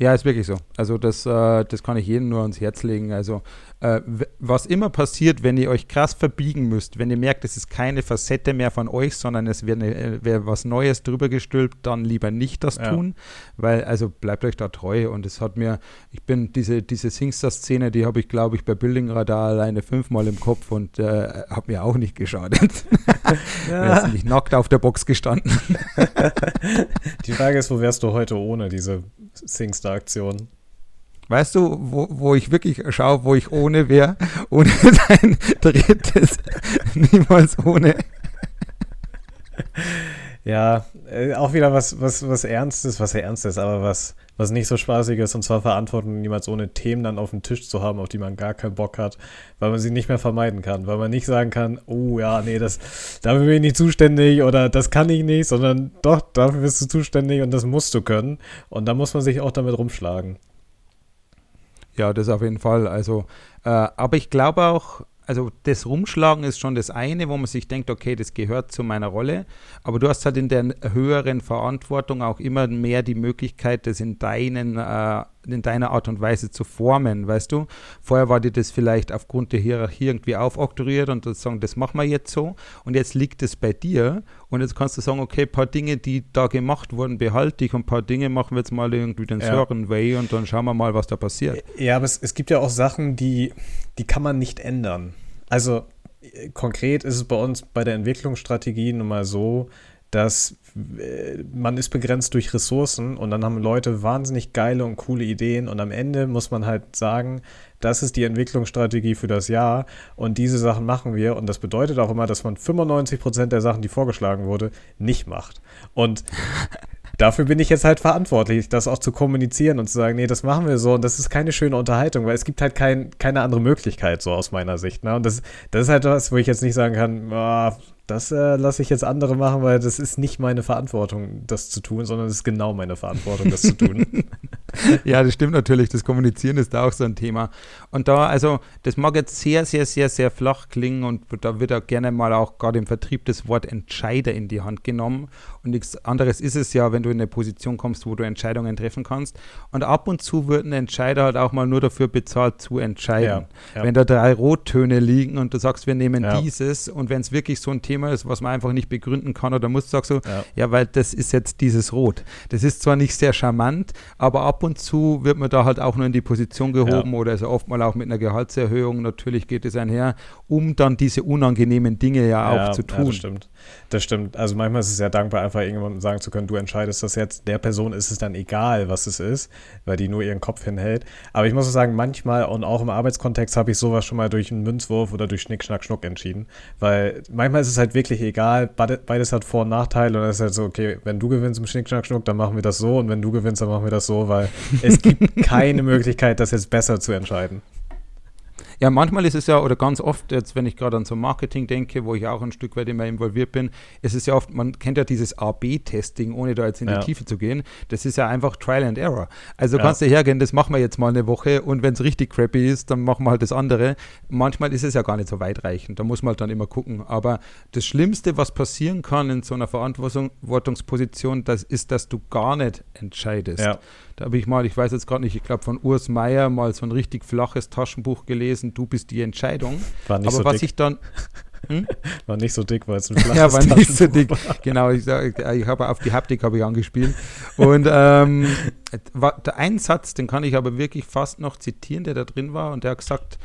Ja, ist wirklich so. Also das, äh, das kann ich jedem nur ans Herz legen. Also äh, was immer passiert, wenn ihr euch krass verbiegen müsst, wenn ihr merkt, es ist keine Facette mehr von euch, sondern es wäre äh, wär was Neues drüber gestülpt, dann lieber nicht das Ja. tun, weil also bleibt euch da treu. Und es hat mir, ich bin diese diese Singstar-Szene, die habe ich glaube ich bei Building Radar alleine fünfmal im Kopf und äh, hat mir auch nicht geschadet. Er ist nämlich nackt auf der Box gestanden. Die Frage ist, wo wärst du heute ohne diese Singstar-Aktion? Weißt du, wo, wo ich wirklich schaue, wo ich ohne wäre? Ohne dein drittes. Niemals ohne. Ja, äh, auch wieder was, was, was Ernstes, was Ernstes, aber was, was nicht so Spaßiges, und zwar Verantwortung niemals ohne Themen dann auf dem Tisch zu haben, auf die man gar keinen Bock hat, weil man sie nicht mehr vermeiden kann, weil man nicht sagen kann, oh ja, nee, das, dafür bin ich nicht zuständig oder das kann ich nicht, sondern doch, dafür bist du zuständig und das musst du können. Und da muss man sich auch damit rumschlagen. Ja, das auf jeden Fall. Also, äh, aber ich glaube auch, also das Rumschlagen ist schon das eine, wo man sich denkt, okay, das gehört zu meiner Rolle. Aber du hast halt in der höheren Verantwortung auch immer mehr die Möglichkeit, das in deinen, äh, in deiner Art und Weise zu formen, weißt du? Vorher war dir das vielleicht aufgrund der Hierarchie irgendwie aufoktroyiert und sagen, das machen wir jetzt so. Und jetzt liegt es bei dir und jetzt kannst du sagen, okay, ein paar Dinge, die da gemacht wurden, behalte ich und ein paar Dinge machen wir jetzt mal irgendwie den Ja. Sören Way und dann schauen wir mal, was da passiert. Ja, aber es, es gibt ja auch Sachen, die, die kann man nicht ändern. Also äh, konkret ist es bei uns bei der Entwicklungsstrategie nun mal so, dass äh, man ist begrenzt durch Ressourcen und dann haben Leute wahnsinnig geile und coole Ideen und am Ende muss man halt sagen, das ist die Entwicklungsstrategie für das Jahr und diese Sachen machen wir und das bedeutet auch immer, dass man 95 Prozent der Sachen, die vorgeschlagen wurde, nicht macht. Und dafür bin ich jetzt halt verantwortlich, das auch zu kommunizieren und zu sagen, nee, das machen wir so und das ist keine schöne Unterhaltung, weil es gibt halt kein, keine andere Möglichkeit so aus meiner Sicht. Ne? Und das, das ist halt was, wo ich jetzt nicht sagen kann, oh, das äh, lasse ich jetzt andere machen, weil das ist nicht meine Verantwortung, das zu tun, sondern es ist genau meine Verantwortung, das zu tun. ja, das stimmt natürlich. Das Kommunizieren ist da auch so ein Thema. Und da, also, das mag jetzt sehr, sehr, sehr, sehr flach klingen und da wird auch gerne mal auch gerade im Vertrieb das Wort Entscheider in die Hand genommen. Und nichts anderes ist es ja, wenn du in eine Position kommst, wo du Entscheidungen treffen kannst. Und ab und zu wird ein Entscheider halt auch mal nur dafür bezahlt, zu entscheiden. Ja, ja. Wenn da drei Rottöne liegen und du sagst, wir nehmen ja. dieses und wenn es wirklich so ein Thema ist, was man einfach nicht begründen kann. Oder musst du sagen so, ja. ja, weil das ist jetzt dieses Rot. Das ist zwar nicht sehr charmant, aber ab und zu wird man da halt auch nur in die Position gehoben ja. oder also oftmals auch mit einer Gehaltserhöhung. Natürlich geht es einher, um dann diese unangenehmen Dinge ja auch ja, zu tun. Ja, das stimmt. Das stimmt. Also manchmal ist es sehr dankbar, einfach irgendjemandem sagen zu können, du entscheidest das jetzt. Der Person ist es dann egal, was es ist, weil die nur ihren Kopf hinhält. Aber ich muss sagen, manchmal und auch im Arbeitskontext habe ich sowas schon mal durch einen Münzwurf oder durch Schnick, Schnack, Schnuck entschieden. Weil manchmal ist es halt wirklich egal. Beides hat Vor- und Nachteile und es ist halt so, okay, wenn du gewinnst im Schnick, Schnack, Schnuck, dann machen wir das so und wenn du gewinnst, dann machen wir das so, weil es gibt keine Möglichkeit, das jetzt besser zu entscheiden. Ja, manchmal ist es ja, oder ganz oft, jetzt, wenn ich gerade an so Marketing denke, wo ich auch ein Stück weit immer involviert bin, es ist ja oft, man kennt ja dieses A-B-Testing, ohne da jetzt in ja. die Tiefe zu gehen. Das ist ja einfach Trial and Error. Also ja. kannst du hergehen, das machen wir jetzt mal eine Woche und wenn es richtig crappy ist, dann machen wir halt das andere. Manchmal ist es ja gar nicht so weitreichend. Da muss man halt dann immer gucken. Aber das Schlimmste, was passieren kann in so einer Verantwortungsposition, das ist, dass du gar nicht entscheidest. Ja. Da habe ich mal, ich weiß jetzt gerade nicht, ich glaube von Urs Meier mal so ein richtig flaches Taschenbuch gelesen, Du bist die Entscheidung. War nicht Aber so was dick. ich dann. Hm? War nicht so dick, weil es ein flaches Ja, war nicht so dick. Genau, ich, ich habe auf die Haptik habe ich angespielt. Und ähm, der ein Satz, den kann ich aber wirklich fast noch zitieren, der da drin war. Und der hat gesagt,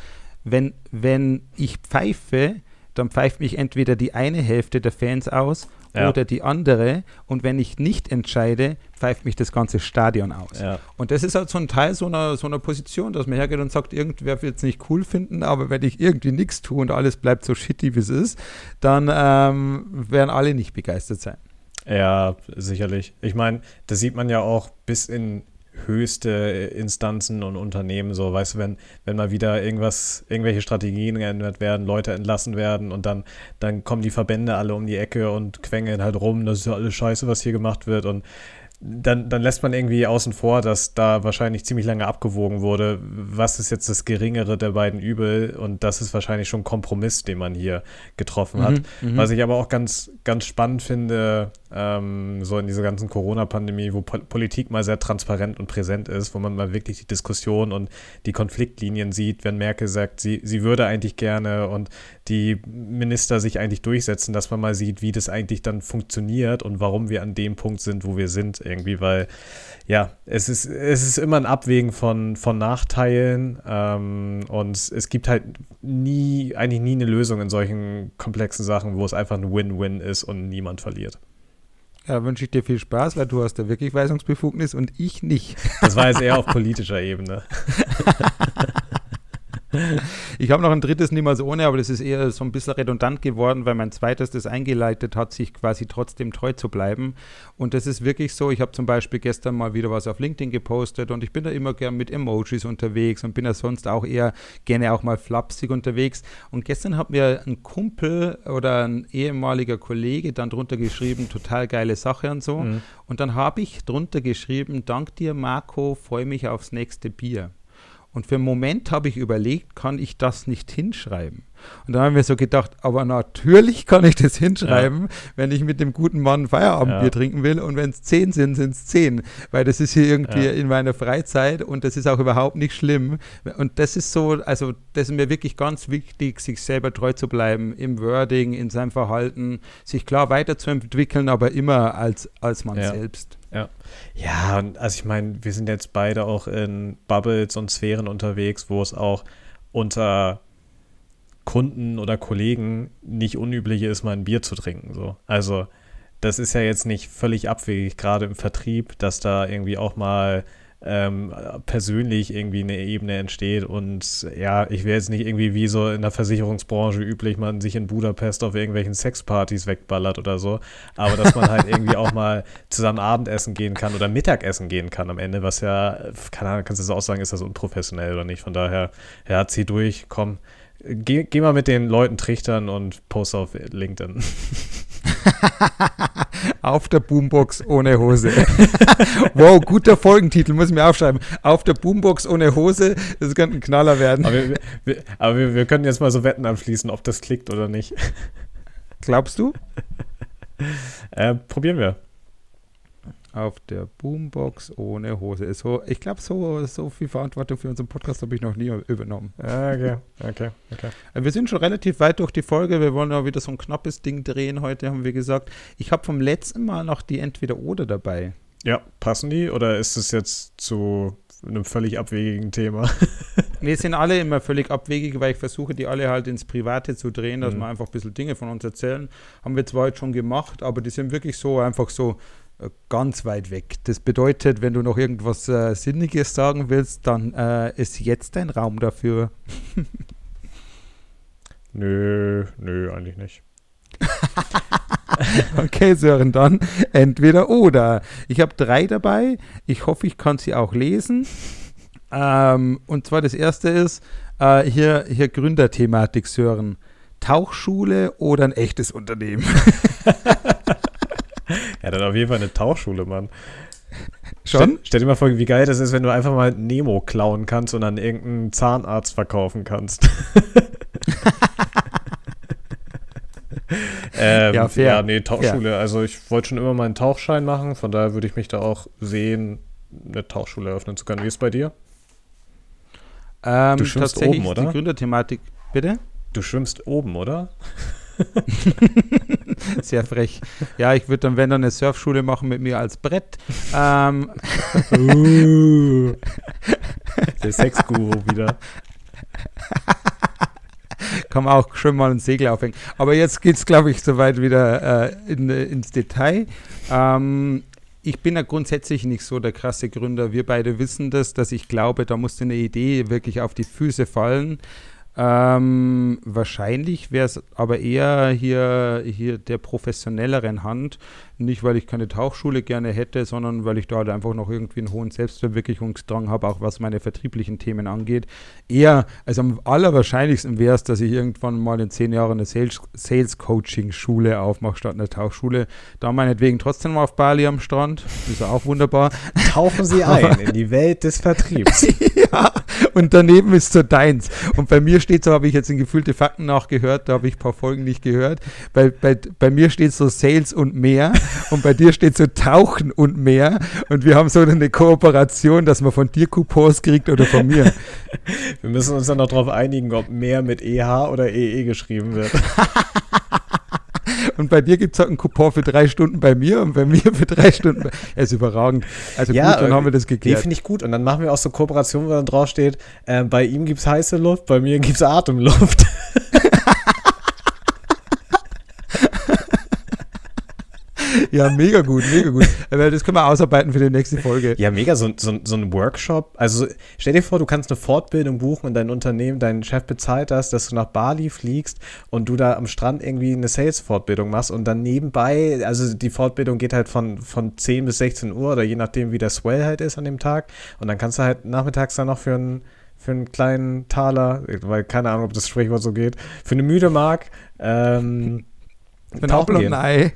wenn, wenn ich pfeife, dann pfeift mich entweder die eine Hälfte der Fans aus ja. oder die andere. Und wenn ich nicht entscheide, pfeift mich das ganze Stadion aus. Ja. Und das ist halt so ein Teil so einer, so einer Position, dass man hergeht und sagt, irgendwer wird es nicht cool finden, aber wenn ich irgendwie nichts tue und alles bleibt so shitty, wie es ist, dann ähm, werden alle nicht begeistert sein. Ja, sicherlich. Ich meine, das sieht man ja auch bis in höchste Instanzen und Unternehmen, so, weißt du, wenn, wenn mal wieder irgendwas, irgendwelche Strategien geändert werden, Leute entlassen werden und dann, dann kommen die Verbände alle um die Ecke und quengeln halt rum, das ist ja alles scheiße, was hier gemacht wird und dann, dann lässt man irgendwie außen vor, dass da wahrscheinlich ziemlich lange abgewogen wurde, was ist jetzt das geringere der beiden Übel und das ist wahrscheinlich schon ein Kompromiss, den man hier getroffen hat. Mhm, mhm. was ich aber auch ganz, ganz spannend finde, ähm, so in dieser ganzen Corona-Pandemie, wo po Politik mal sehr transparent und präsent ist, wo man mal wirklich die Diskussion und die Konfliktlinien sieht, wenn Merkel sagt, sie, sie würde eigentlich gerne und die Minister sich eigentlich durchsetzen, dass man mal sieht, wie das eigentlich dann funktioniert und warum wir an dem Punkt sind, wo wir sind irgendwie, weil ja, es ist, es ist immer ein Abwägen von, von Nachteilen ähm, und es gibt halt nie, eigentlich nie eine Lösung in solchen komplexen Sachen, wo es einfach ein Win-Win ist und niemand verliert. Ja, wünsche ich dir viel Spaß, weil du hast ja wirklich Weisungsbefugnis und ich nicht. Das war jetzt eher auf politischer Ebene. Ich habe noch ein drittes niemals ohne, aber das ist eher so ein bisschen redundant geworden, weil mein zweites das eingeleitet hat, sich quasi trotzdem treu zu bleiben. Und das ist wirklich so. Ich habe zum Beispiel gestern mal wieder was auf LinkedIn gepostet und ich bin da immer gern mit Emojis unterwegs und bin da sonst auch eher gerne auch mal flapsig unterwegs. Und gestern hat mir ein Kumpel oder ein ehemaliger Kollege dann drunter geschrieben, total geile Sache und so. Mhm. Und dann habe ich drunter geschrieben, dank dir Marco, freue mich aufs nächste Bier. Und für einen Moment habe ich überlegt, kann ich das nicht hinschreiben? Und dann haben wir so gedacht, aber natürlich kann ich das hinschreiben, ja. wenn ich mit dem guten Mann Feierabendbier ja. trinken will. Und wenn es zehn sind, sind es zehn. Weil das ist hier irgendwie ja. in meiner Freizeit und das ist auch überhaupt nicht schlimm. Und das ist so, also das ist mir wirklich ganz wichtig, sich selber treu zu bleiben im Wording, in seinem Verhalten, sich klar weiterzuentwickeln, aber immer als, als man selbst. Ja. Ja, also ich meine, wir sind jetzt beide auch in Bubbles und Sphären unterwegs, wo es auch unter Kunden oder Kollegen nicht unüblich ist, mal ein Bier zu trinken. So. Also das ist ja jetzt nicht völlig abwegig, gerade im Vertrieb, dass da irgendwie auch mal ähm, persönlich irgendwie eine Ebene entsteht. Und ja, ich wäre jetzt nicht irgendwie wie so in der Versicherungsbranche üblich, man sich in Budapest auf irgendwelchen Sexpartys wegballert oder so. Aber dass man halt irgendwie auch mal zusammen Abendessen gehen kann oder Mittagessen gehen kann am Ende, was ja, keine Ahnung, kannst du das auch sagen, ist das unprofessionell oder nicht? Von daher, ja, zieh durch, komm. Geh, geh mal mit den Leuten trichtern und post auf LinkedIn. Auf der Boombox ohne Hose. wow, guter Folgentitel, muss ich mir aufschreiben. Auf der Boombox ohne Hose, das könnte ein Knaller werden. Aber, wir, wir, aber wir, wir können jetzt mal so Wetten abschließen, ob das klickt oder nicht. Glaubst du? Äh, probieren wir. Auf der Boombox ohne Hose. So, ich glaube, so, so viel Verantwortung für unseren Podcast habe ich noch nie übernommen. Ah, okay, okay, okay. Äh, Wir sind schon relativ weit durch die Folge. Wir wollen ja wieder so ein knappes Ding drehen heute, haben wir gesagt. Ich habe vom letzten Mal noch die Entweder-Oder dabei. Ja, passen die oder ist es jetzt zu einem völlig abwegigen Thema? Wir sind alle immer völlig abwegig, weil ich versuche, die alle halt ins Private zu drehen, dass Mhm. wir einfach ein bisschen Dinge von uns erzählen. Haben wir zwar jetzt schon gemacht, aber die sind wirklich so einfach so ganz weit weg. Das bedeutet, wenn du noch irgendwas äh, Sinniges sagen willst, dann äh, ist jetzt dein Raum dafür. nö, nö, eigentlich nicht. Okay, Sören, dann entweder oder. Ich habe drei dabei. Ich hoffe, ich kann sie auch lesen. Ähm, und zwar das erste ist äh, hier, hier Gründerthematik, Sören. Tauchschule oder ein echtes Unternehmen? Ja, dann auf jeden Fall eine Tauchschule, Mann. Schon? Stell, stell dir mal vor, wie geil das ist, wenn du einfach mal Nemo klauen kannst und an irgendeinen Zahnarzt verkaufen kannst. ähm, Ja, fair. Ja, nee, Tauchschule. Also ich wollte schon immer mal einen Tauchschein machen, von daher würde ich mich da auch sehen, eine Tauchschule eröffnen zu können. Wie ist es bei dir? Ähm, Du schwimmst oben, oder? Die Gründerthematik. Bitte? Du schwimmst oben, oder? Sehr frech. Ja, ich würde dann, wenn dann eine Surfschule machen mit mir als Brett. Ähm, Uh. Der Sexguru wieder. kann man auch schon mal ein Segel aufhängen. Aber jetzt geht es, glaube ich, soweit wieder äh, in, äh, ins Detail. Ähm, ich bin ja grundsätzlich nicht so der krasse Gründer. Wir beide wissen das, dass ich glaube, da musste eine Idee wirklich auf die Füße fallen. Ähm, wahrscheinlich wäre es aber eher hier, hier der professionelleren Hand. Nicht, weil ich keine Tauchschule gerne hätte, sondern weil ich da halt einfach noch irgendwie einen hohen Selbstverwirklichungsdrang habe, auch was meine vertrieblichen Themen angeht. Eher, also am allerwahrscheinlichsten wäre es, dass ich irgendwann mal in zehn Jahren eine Sales, Sales aufmache statt einer Tauchschule. Da meinetwegen trotzdem mal auf Bali am Strand. Ist ja auch wunderbar. Tauchen Sie ein in die Welt des Vertriebs. ja, und daneben ist so deins. Und bei mir steht so, habe ich jetzt in gefühlte Fakten nachgehört, da habe ich ein paar Folgen nicht gehört. Bei, bei, bei mir steht so Sales und mehr und bei dir steht so Tauchen und mehr. Und wir haben so eine Kooperation, dass man von dir Coupons kriegt oder von mir. Wir müssen uns dann noch darauf einigen, ob mehr mit EH oder EE geschrieben wird. Und bei dir gibt es halt einen Coupon für drei Stunden bei mir und bei mir für drei Stunden. Bei, er ist überragend. Also gut, dann haben wir das Nee, geklärt. finde ich gut. Und dann machen wir auch so Kooperationen, wo dann drauf steht, äh, bei ihm gibt es heiße Luft, bei mir gibt es Atemluft. Ja, mega gut, mega gut. Das können wir ausarbeiten für die nächste Folge. Ja, mega, so, so, so ein Workshop. Also stell dir vor, du kannst eine Fortbildung buchen und dein Unternehmen, dein Chef bezahlt das, dass du nach Bali fliegst und du da am Strand irgendwie eine Sales-Fortbildung machst und dann nebenbei, also die Fortbildung geht halt von, von 10 bis 16 Uhr oder je nachdem, wie der Swell halt ist an dem Tag. Und dann kannst du halt nachmittags dann noch für einen für einen kleinen Taler, weil keine Ahnung, ob das Sprichwort so geht, für eine müde Mark ähm, Für ein tauchen Apfel und gehen. ein Ei.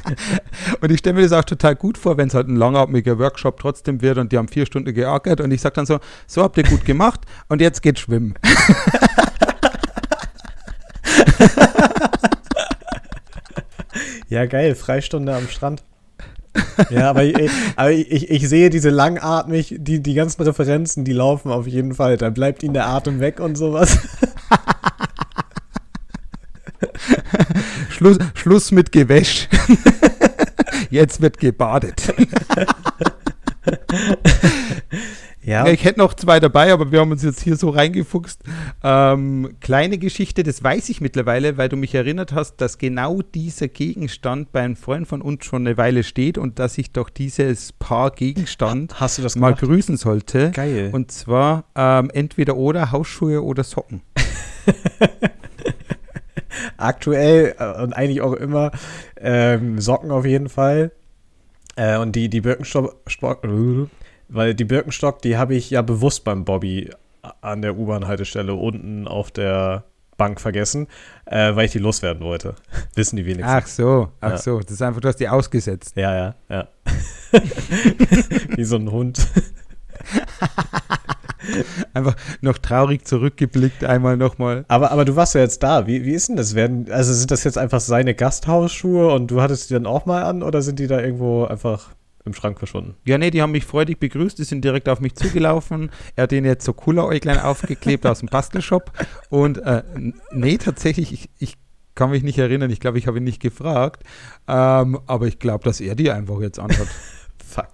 und ich stelle mir das auch total gut vor, wenn es halt ein langatmiger Workshop trotzdem wird und die haben vier Stunden geackert und ich sage dann so, so habt ihr gut gemacht und jetzt geht schwimmen. Ja, geil, Freistunde am Strand. ja, aber, ich, aber ich, ich sehe diese langatmig, die, die ganzen Referenzen, die laufen auf jeden Fall. Da bleibt ihnen der Atem weg und sowas. Schluss, Schluss mit Gewäsch. jetzt wird gebadet. Ja, ich hätte noch zwei dabei, aber wir haben uns jetzt hier so reingefuchst. Ähm, kleine Geschichte, das weiß ich mittlerweile, weil du mich erinnert hast, dass genau dieser Gegenstand bei einem Freund von uns schon eine Weile steht und dass ich doch dieses Paar Gegenstand Hast du das mal gemacht? grüßen sollte. Geil. Und zwar ähm, entweder oder Hausschuhe oder Socken. aktuell äh, und eigentlich auch immer ähm, Socken auf jeden Fall. Äh, und die, die Birkenstock, Spock- weil die Birkenstock, die habe ich ja bewusst beim Bobby an der U-Bahn-Haltestelle unten auf der Bank vergessen, äh, weil ich die loswerden wollte. Wissen die wenigsten. Ach so, ach Ja. so. Das ist einfach, du hast die ausgesetzt. Ja, ja, ja. Wie so ein Hund. Einfach noch traurig zurückgeblickt, einmal nochmal. Aber, aber du warst ja jetzt da. Wie, wie ist denn das? Werden, also sind das jetzt einfach seine Gasthausschuhe und du hattest die dann auch mal an oder sind die da irgendwo einfach im Schrank verschwunden? Ja, nee, die haben mich freudig begrüßt, die sind direkt auf mich zugelaufen. Er hat denen jetzt so cooler Äuglein aufgeklebt aus dem Bastelshop. Und äh, nee, tatsächlich, ich, ich kann mich nicht erinnern. Ich glaube, ich habe ihn nicht gefragt. Ähm, aber ich glaube, dass er die einfach jetzt anhat. Fuck.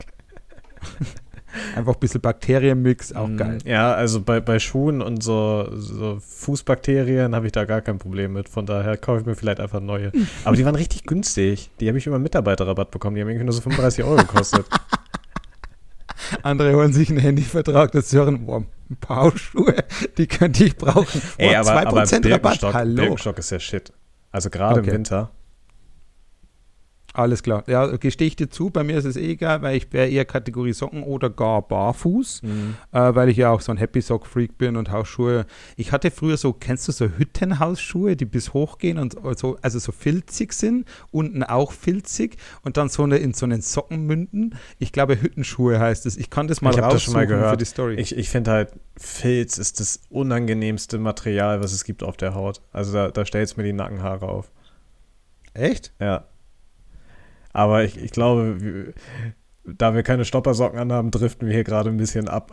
Einfach ein bisschen Bakterienmix, auch Mm, geil. Ja, also bei, bei Schuhen und so, so Fußbakterien habe ich da gar kein Problem mit. Von daher kaufe ich mir vielleicht einfach neue. Aber die waren richtig günstig. Die habe ich über Mitarbeiterrabatt bekommen. Die haben irgendwie nur so 35 Euro gekostet. Andere holen sich einen Handyvertrag, das hören, boah, ein paar Hausschuhe, die könnte ich brauchen. Ey, Boah, aber, aber 2% Rabatt, Birkenstock, hallo. Birkenstock ist ja shit. Also gerade Okay. im Winter. Alles klar. Ja, gestehe ich dir zu, bei mir ist es eh egal, weil ich wäre eher Kategorie Socken oder gar barfuß, äh, weil ich ja auch so ein Happy Sock Freak bin und Hausschuhe. Ich hatte früher so, kennst du so Hüttenhausschuhe, die bis hoch gehen und so, also so filzig sind, unten auch filzig und dann so eine in so einen Socken münden. Ich glaube, Hüttenschuhe heißt es. Ich kann das mal Ich hab das schon mal raussuchen für gehört. die Story. Ich, ich finde halt, Filz ist das unangenehmste Material, was es gibt auf der Haut. Also da, da stellt es mir die Nackenhaare auf. Echt? Ja. Aber ich, ich glaube, da wir keine Stoppersocken anhaben, driften wir hier gerade ein bisschen ab.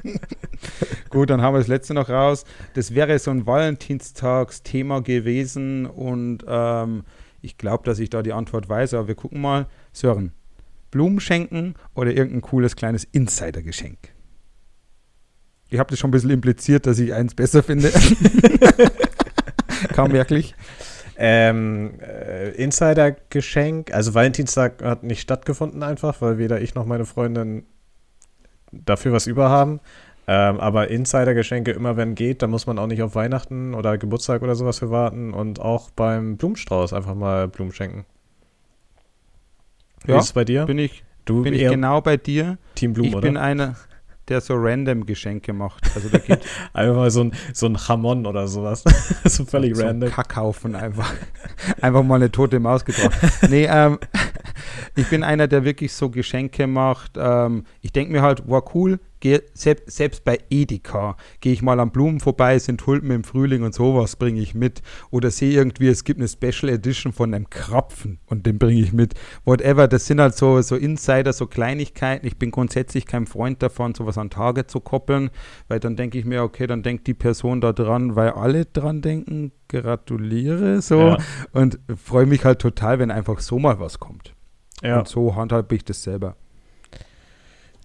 Gut, dann haben wir das letzte noch raus. Das wäre so ein Valentinstagsthema gewesen und ähm, ich glaube, dass ich da die Antwort weiß, aber wir gucken mal. Sören, Blumen schenken oder irgendein cooles kleines Insider-Geschenk? Ich habe das schon ein bisschen impliziert, dass ich eins besser finde. Kaum merklich. Ähm, äh, Insider-Geschenk. Also Valentinstag hat nicht stattgefunden einfach, weil weder ich noch meine Freundin dafür was über haben. Ähm, aber Insider-Geschenke immer wenn geht, da muss man auch nicht auf Weihnachten oder Geburtstag oder sowas für warten und auch beim Blumenstrauß einfach mal Blumen schenken. Wie Ja, ist es bei dir? Bin ich, du bin ich genau bei dir. Team Blumen, ich oder? bin einer, der so random Geschenke macht. Also da geht Einfach mal so ein, so ein Jamon oder sowas. so völlig so random. Kackhaufen einfach. einfach mal eine tote Maus gebracht. Nee, ähm, ich bin einer, der wirklich so Geschenke macht. Ähm, ich denke mir halt, wow, cool, geh, selbst, selbst bei Edeka gehe ich mal an Blumen vorbei, sind Tulpen im Frühling und sowas bringe ich mit. Oder sehe irgendwie, es gibt eine Special Edition von einem Krapfen und den bringe ich mit. Whatever, das sind halt so, so Insider, so Kleinigkeiten. Ich bin grundsätzlich kein Freund davon, sowas an Tage zu koppeln, weil dann denke ich mir, okay, dann denkt die Person da dran, weil alle dran denken, gratuliere so Ja. und freue mich halt total, wenn einfach so mal was kommt. Ja. Und so handhabe ich das selber.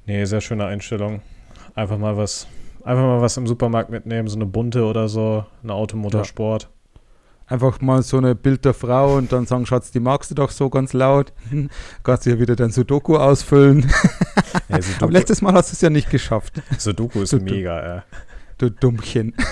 Nee, sehr schöne Einstellung. Einfach mal was, einfach mal was im Supermarkt mitnehmen, so eine bunte oder so, eine Automotorsport. Einfach mal so eine Bild der Frau und dann sagen, Schatz, die magst du doch so ganz laut. Kannst du ja wieder dein Sudoku ausfüllen. Ja, Aber Sudoku, letztes Mal hast du es ja nicht geschafft, Sudoku ist Sudoku. mega, ey. du Dummchen.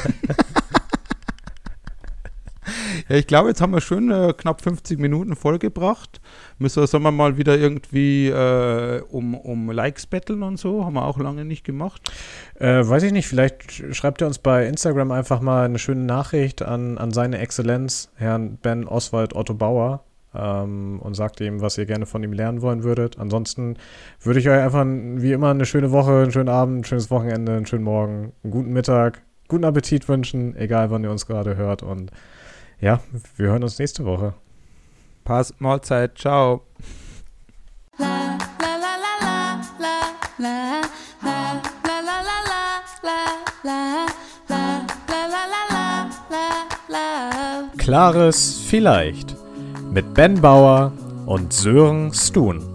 ja, ich glaube, jetzt haben wir schon äh, knapp 50 Minuten vollgebracht. Müssen wir, wir mal wieder irgendwie äh, um, um Likes betteln und so? Haben wir auch lange nicht gemacht. Äh, weiß ich nicht, vielleicht sch- schreibt ihr uns bei Instagram einfach mal eine schöne Nachricht an, an seine Exzellenz, Herrn Ben Oswald Otto Bauer, ähm, und sagt ihm, was ihr gerne von ihm lernen wollen würdet. Ansonsten würde ich euch einfach wie immer eine schöne Woche, einen schönen Abend, ein schönes Wochenende, einen schönen Morgen, einen guten Mittag, guten Appetit wünschen, egal wann ihr uns gerade hört. Und ja, wir hören uns nächste Woche. Pass Mahlzeit, ciao. Klares Vielleicht mit Ben Bauer und Sören Stun.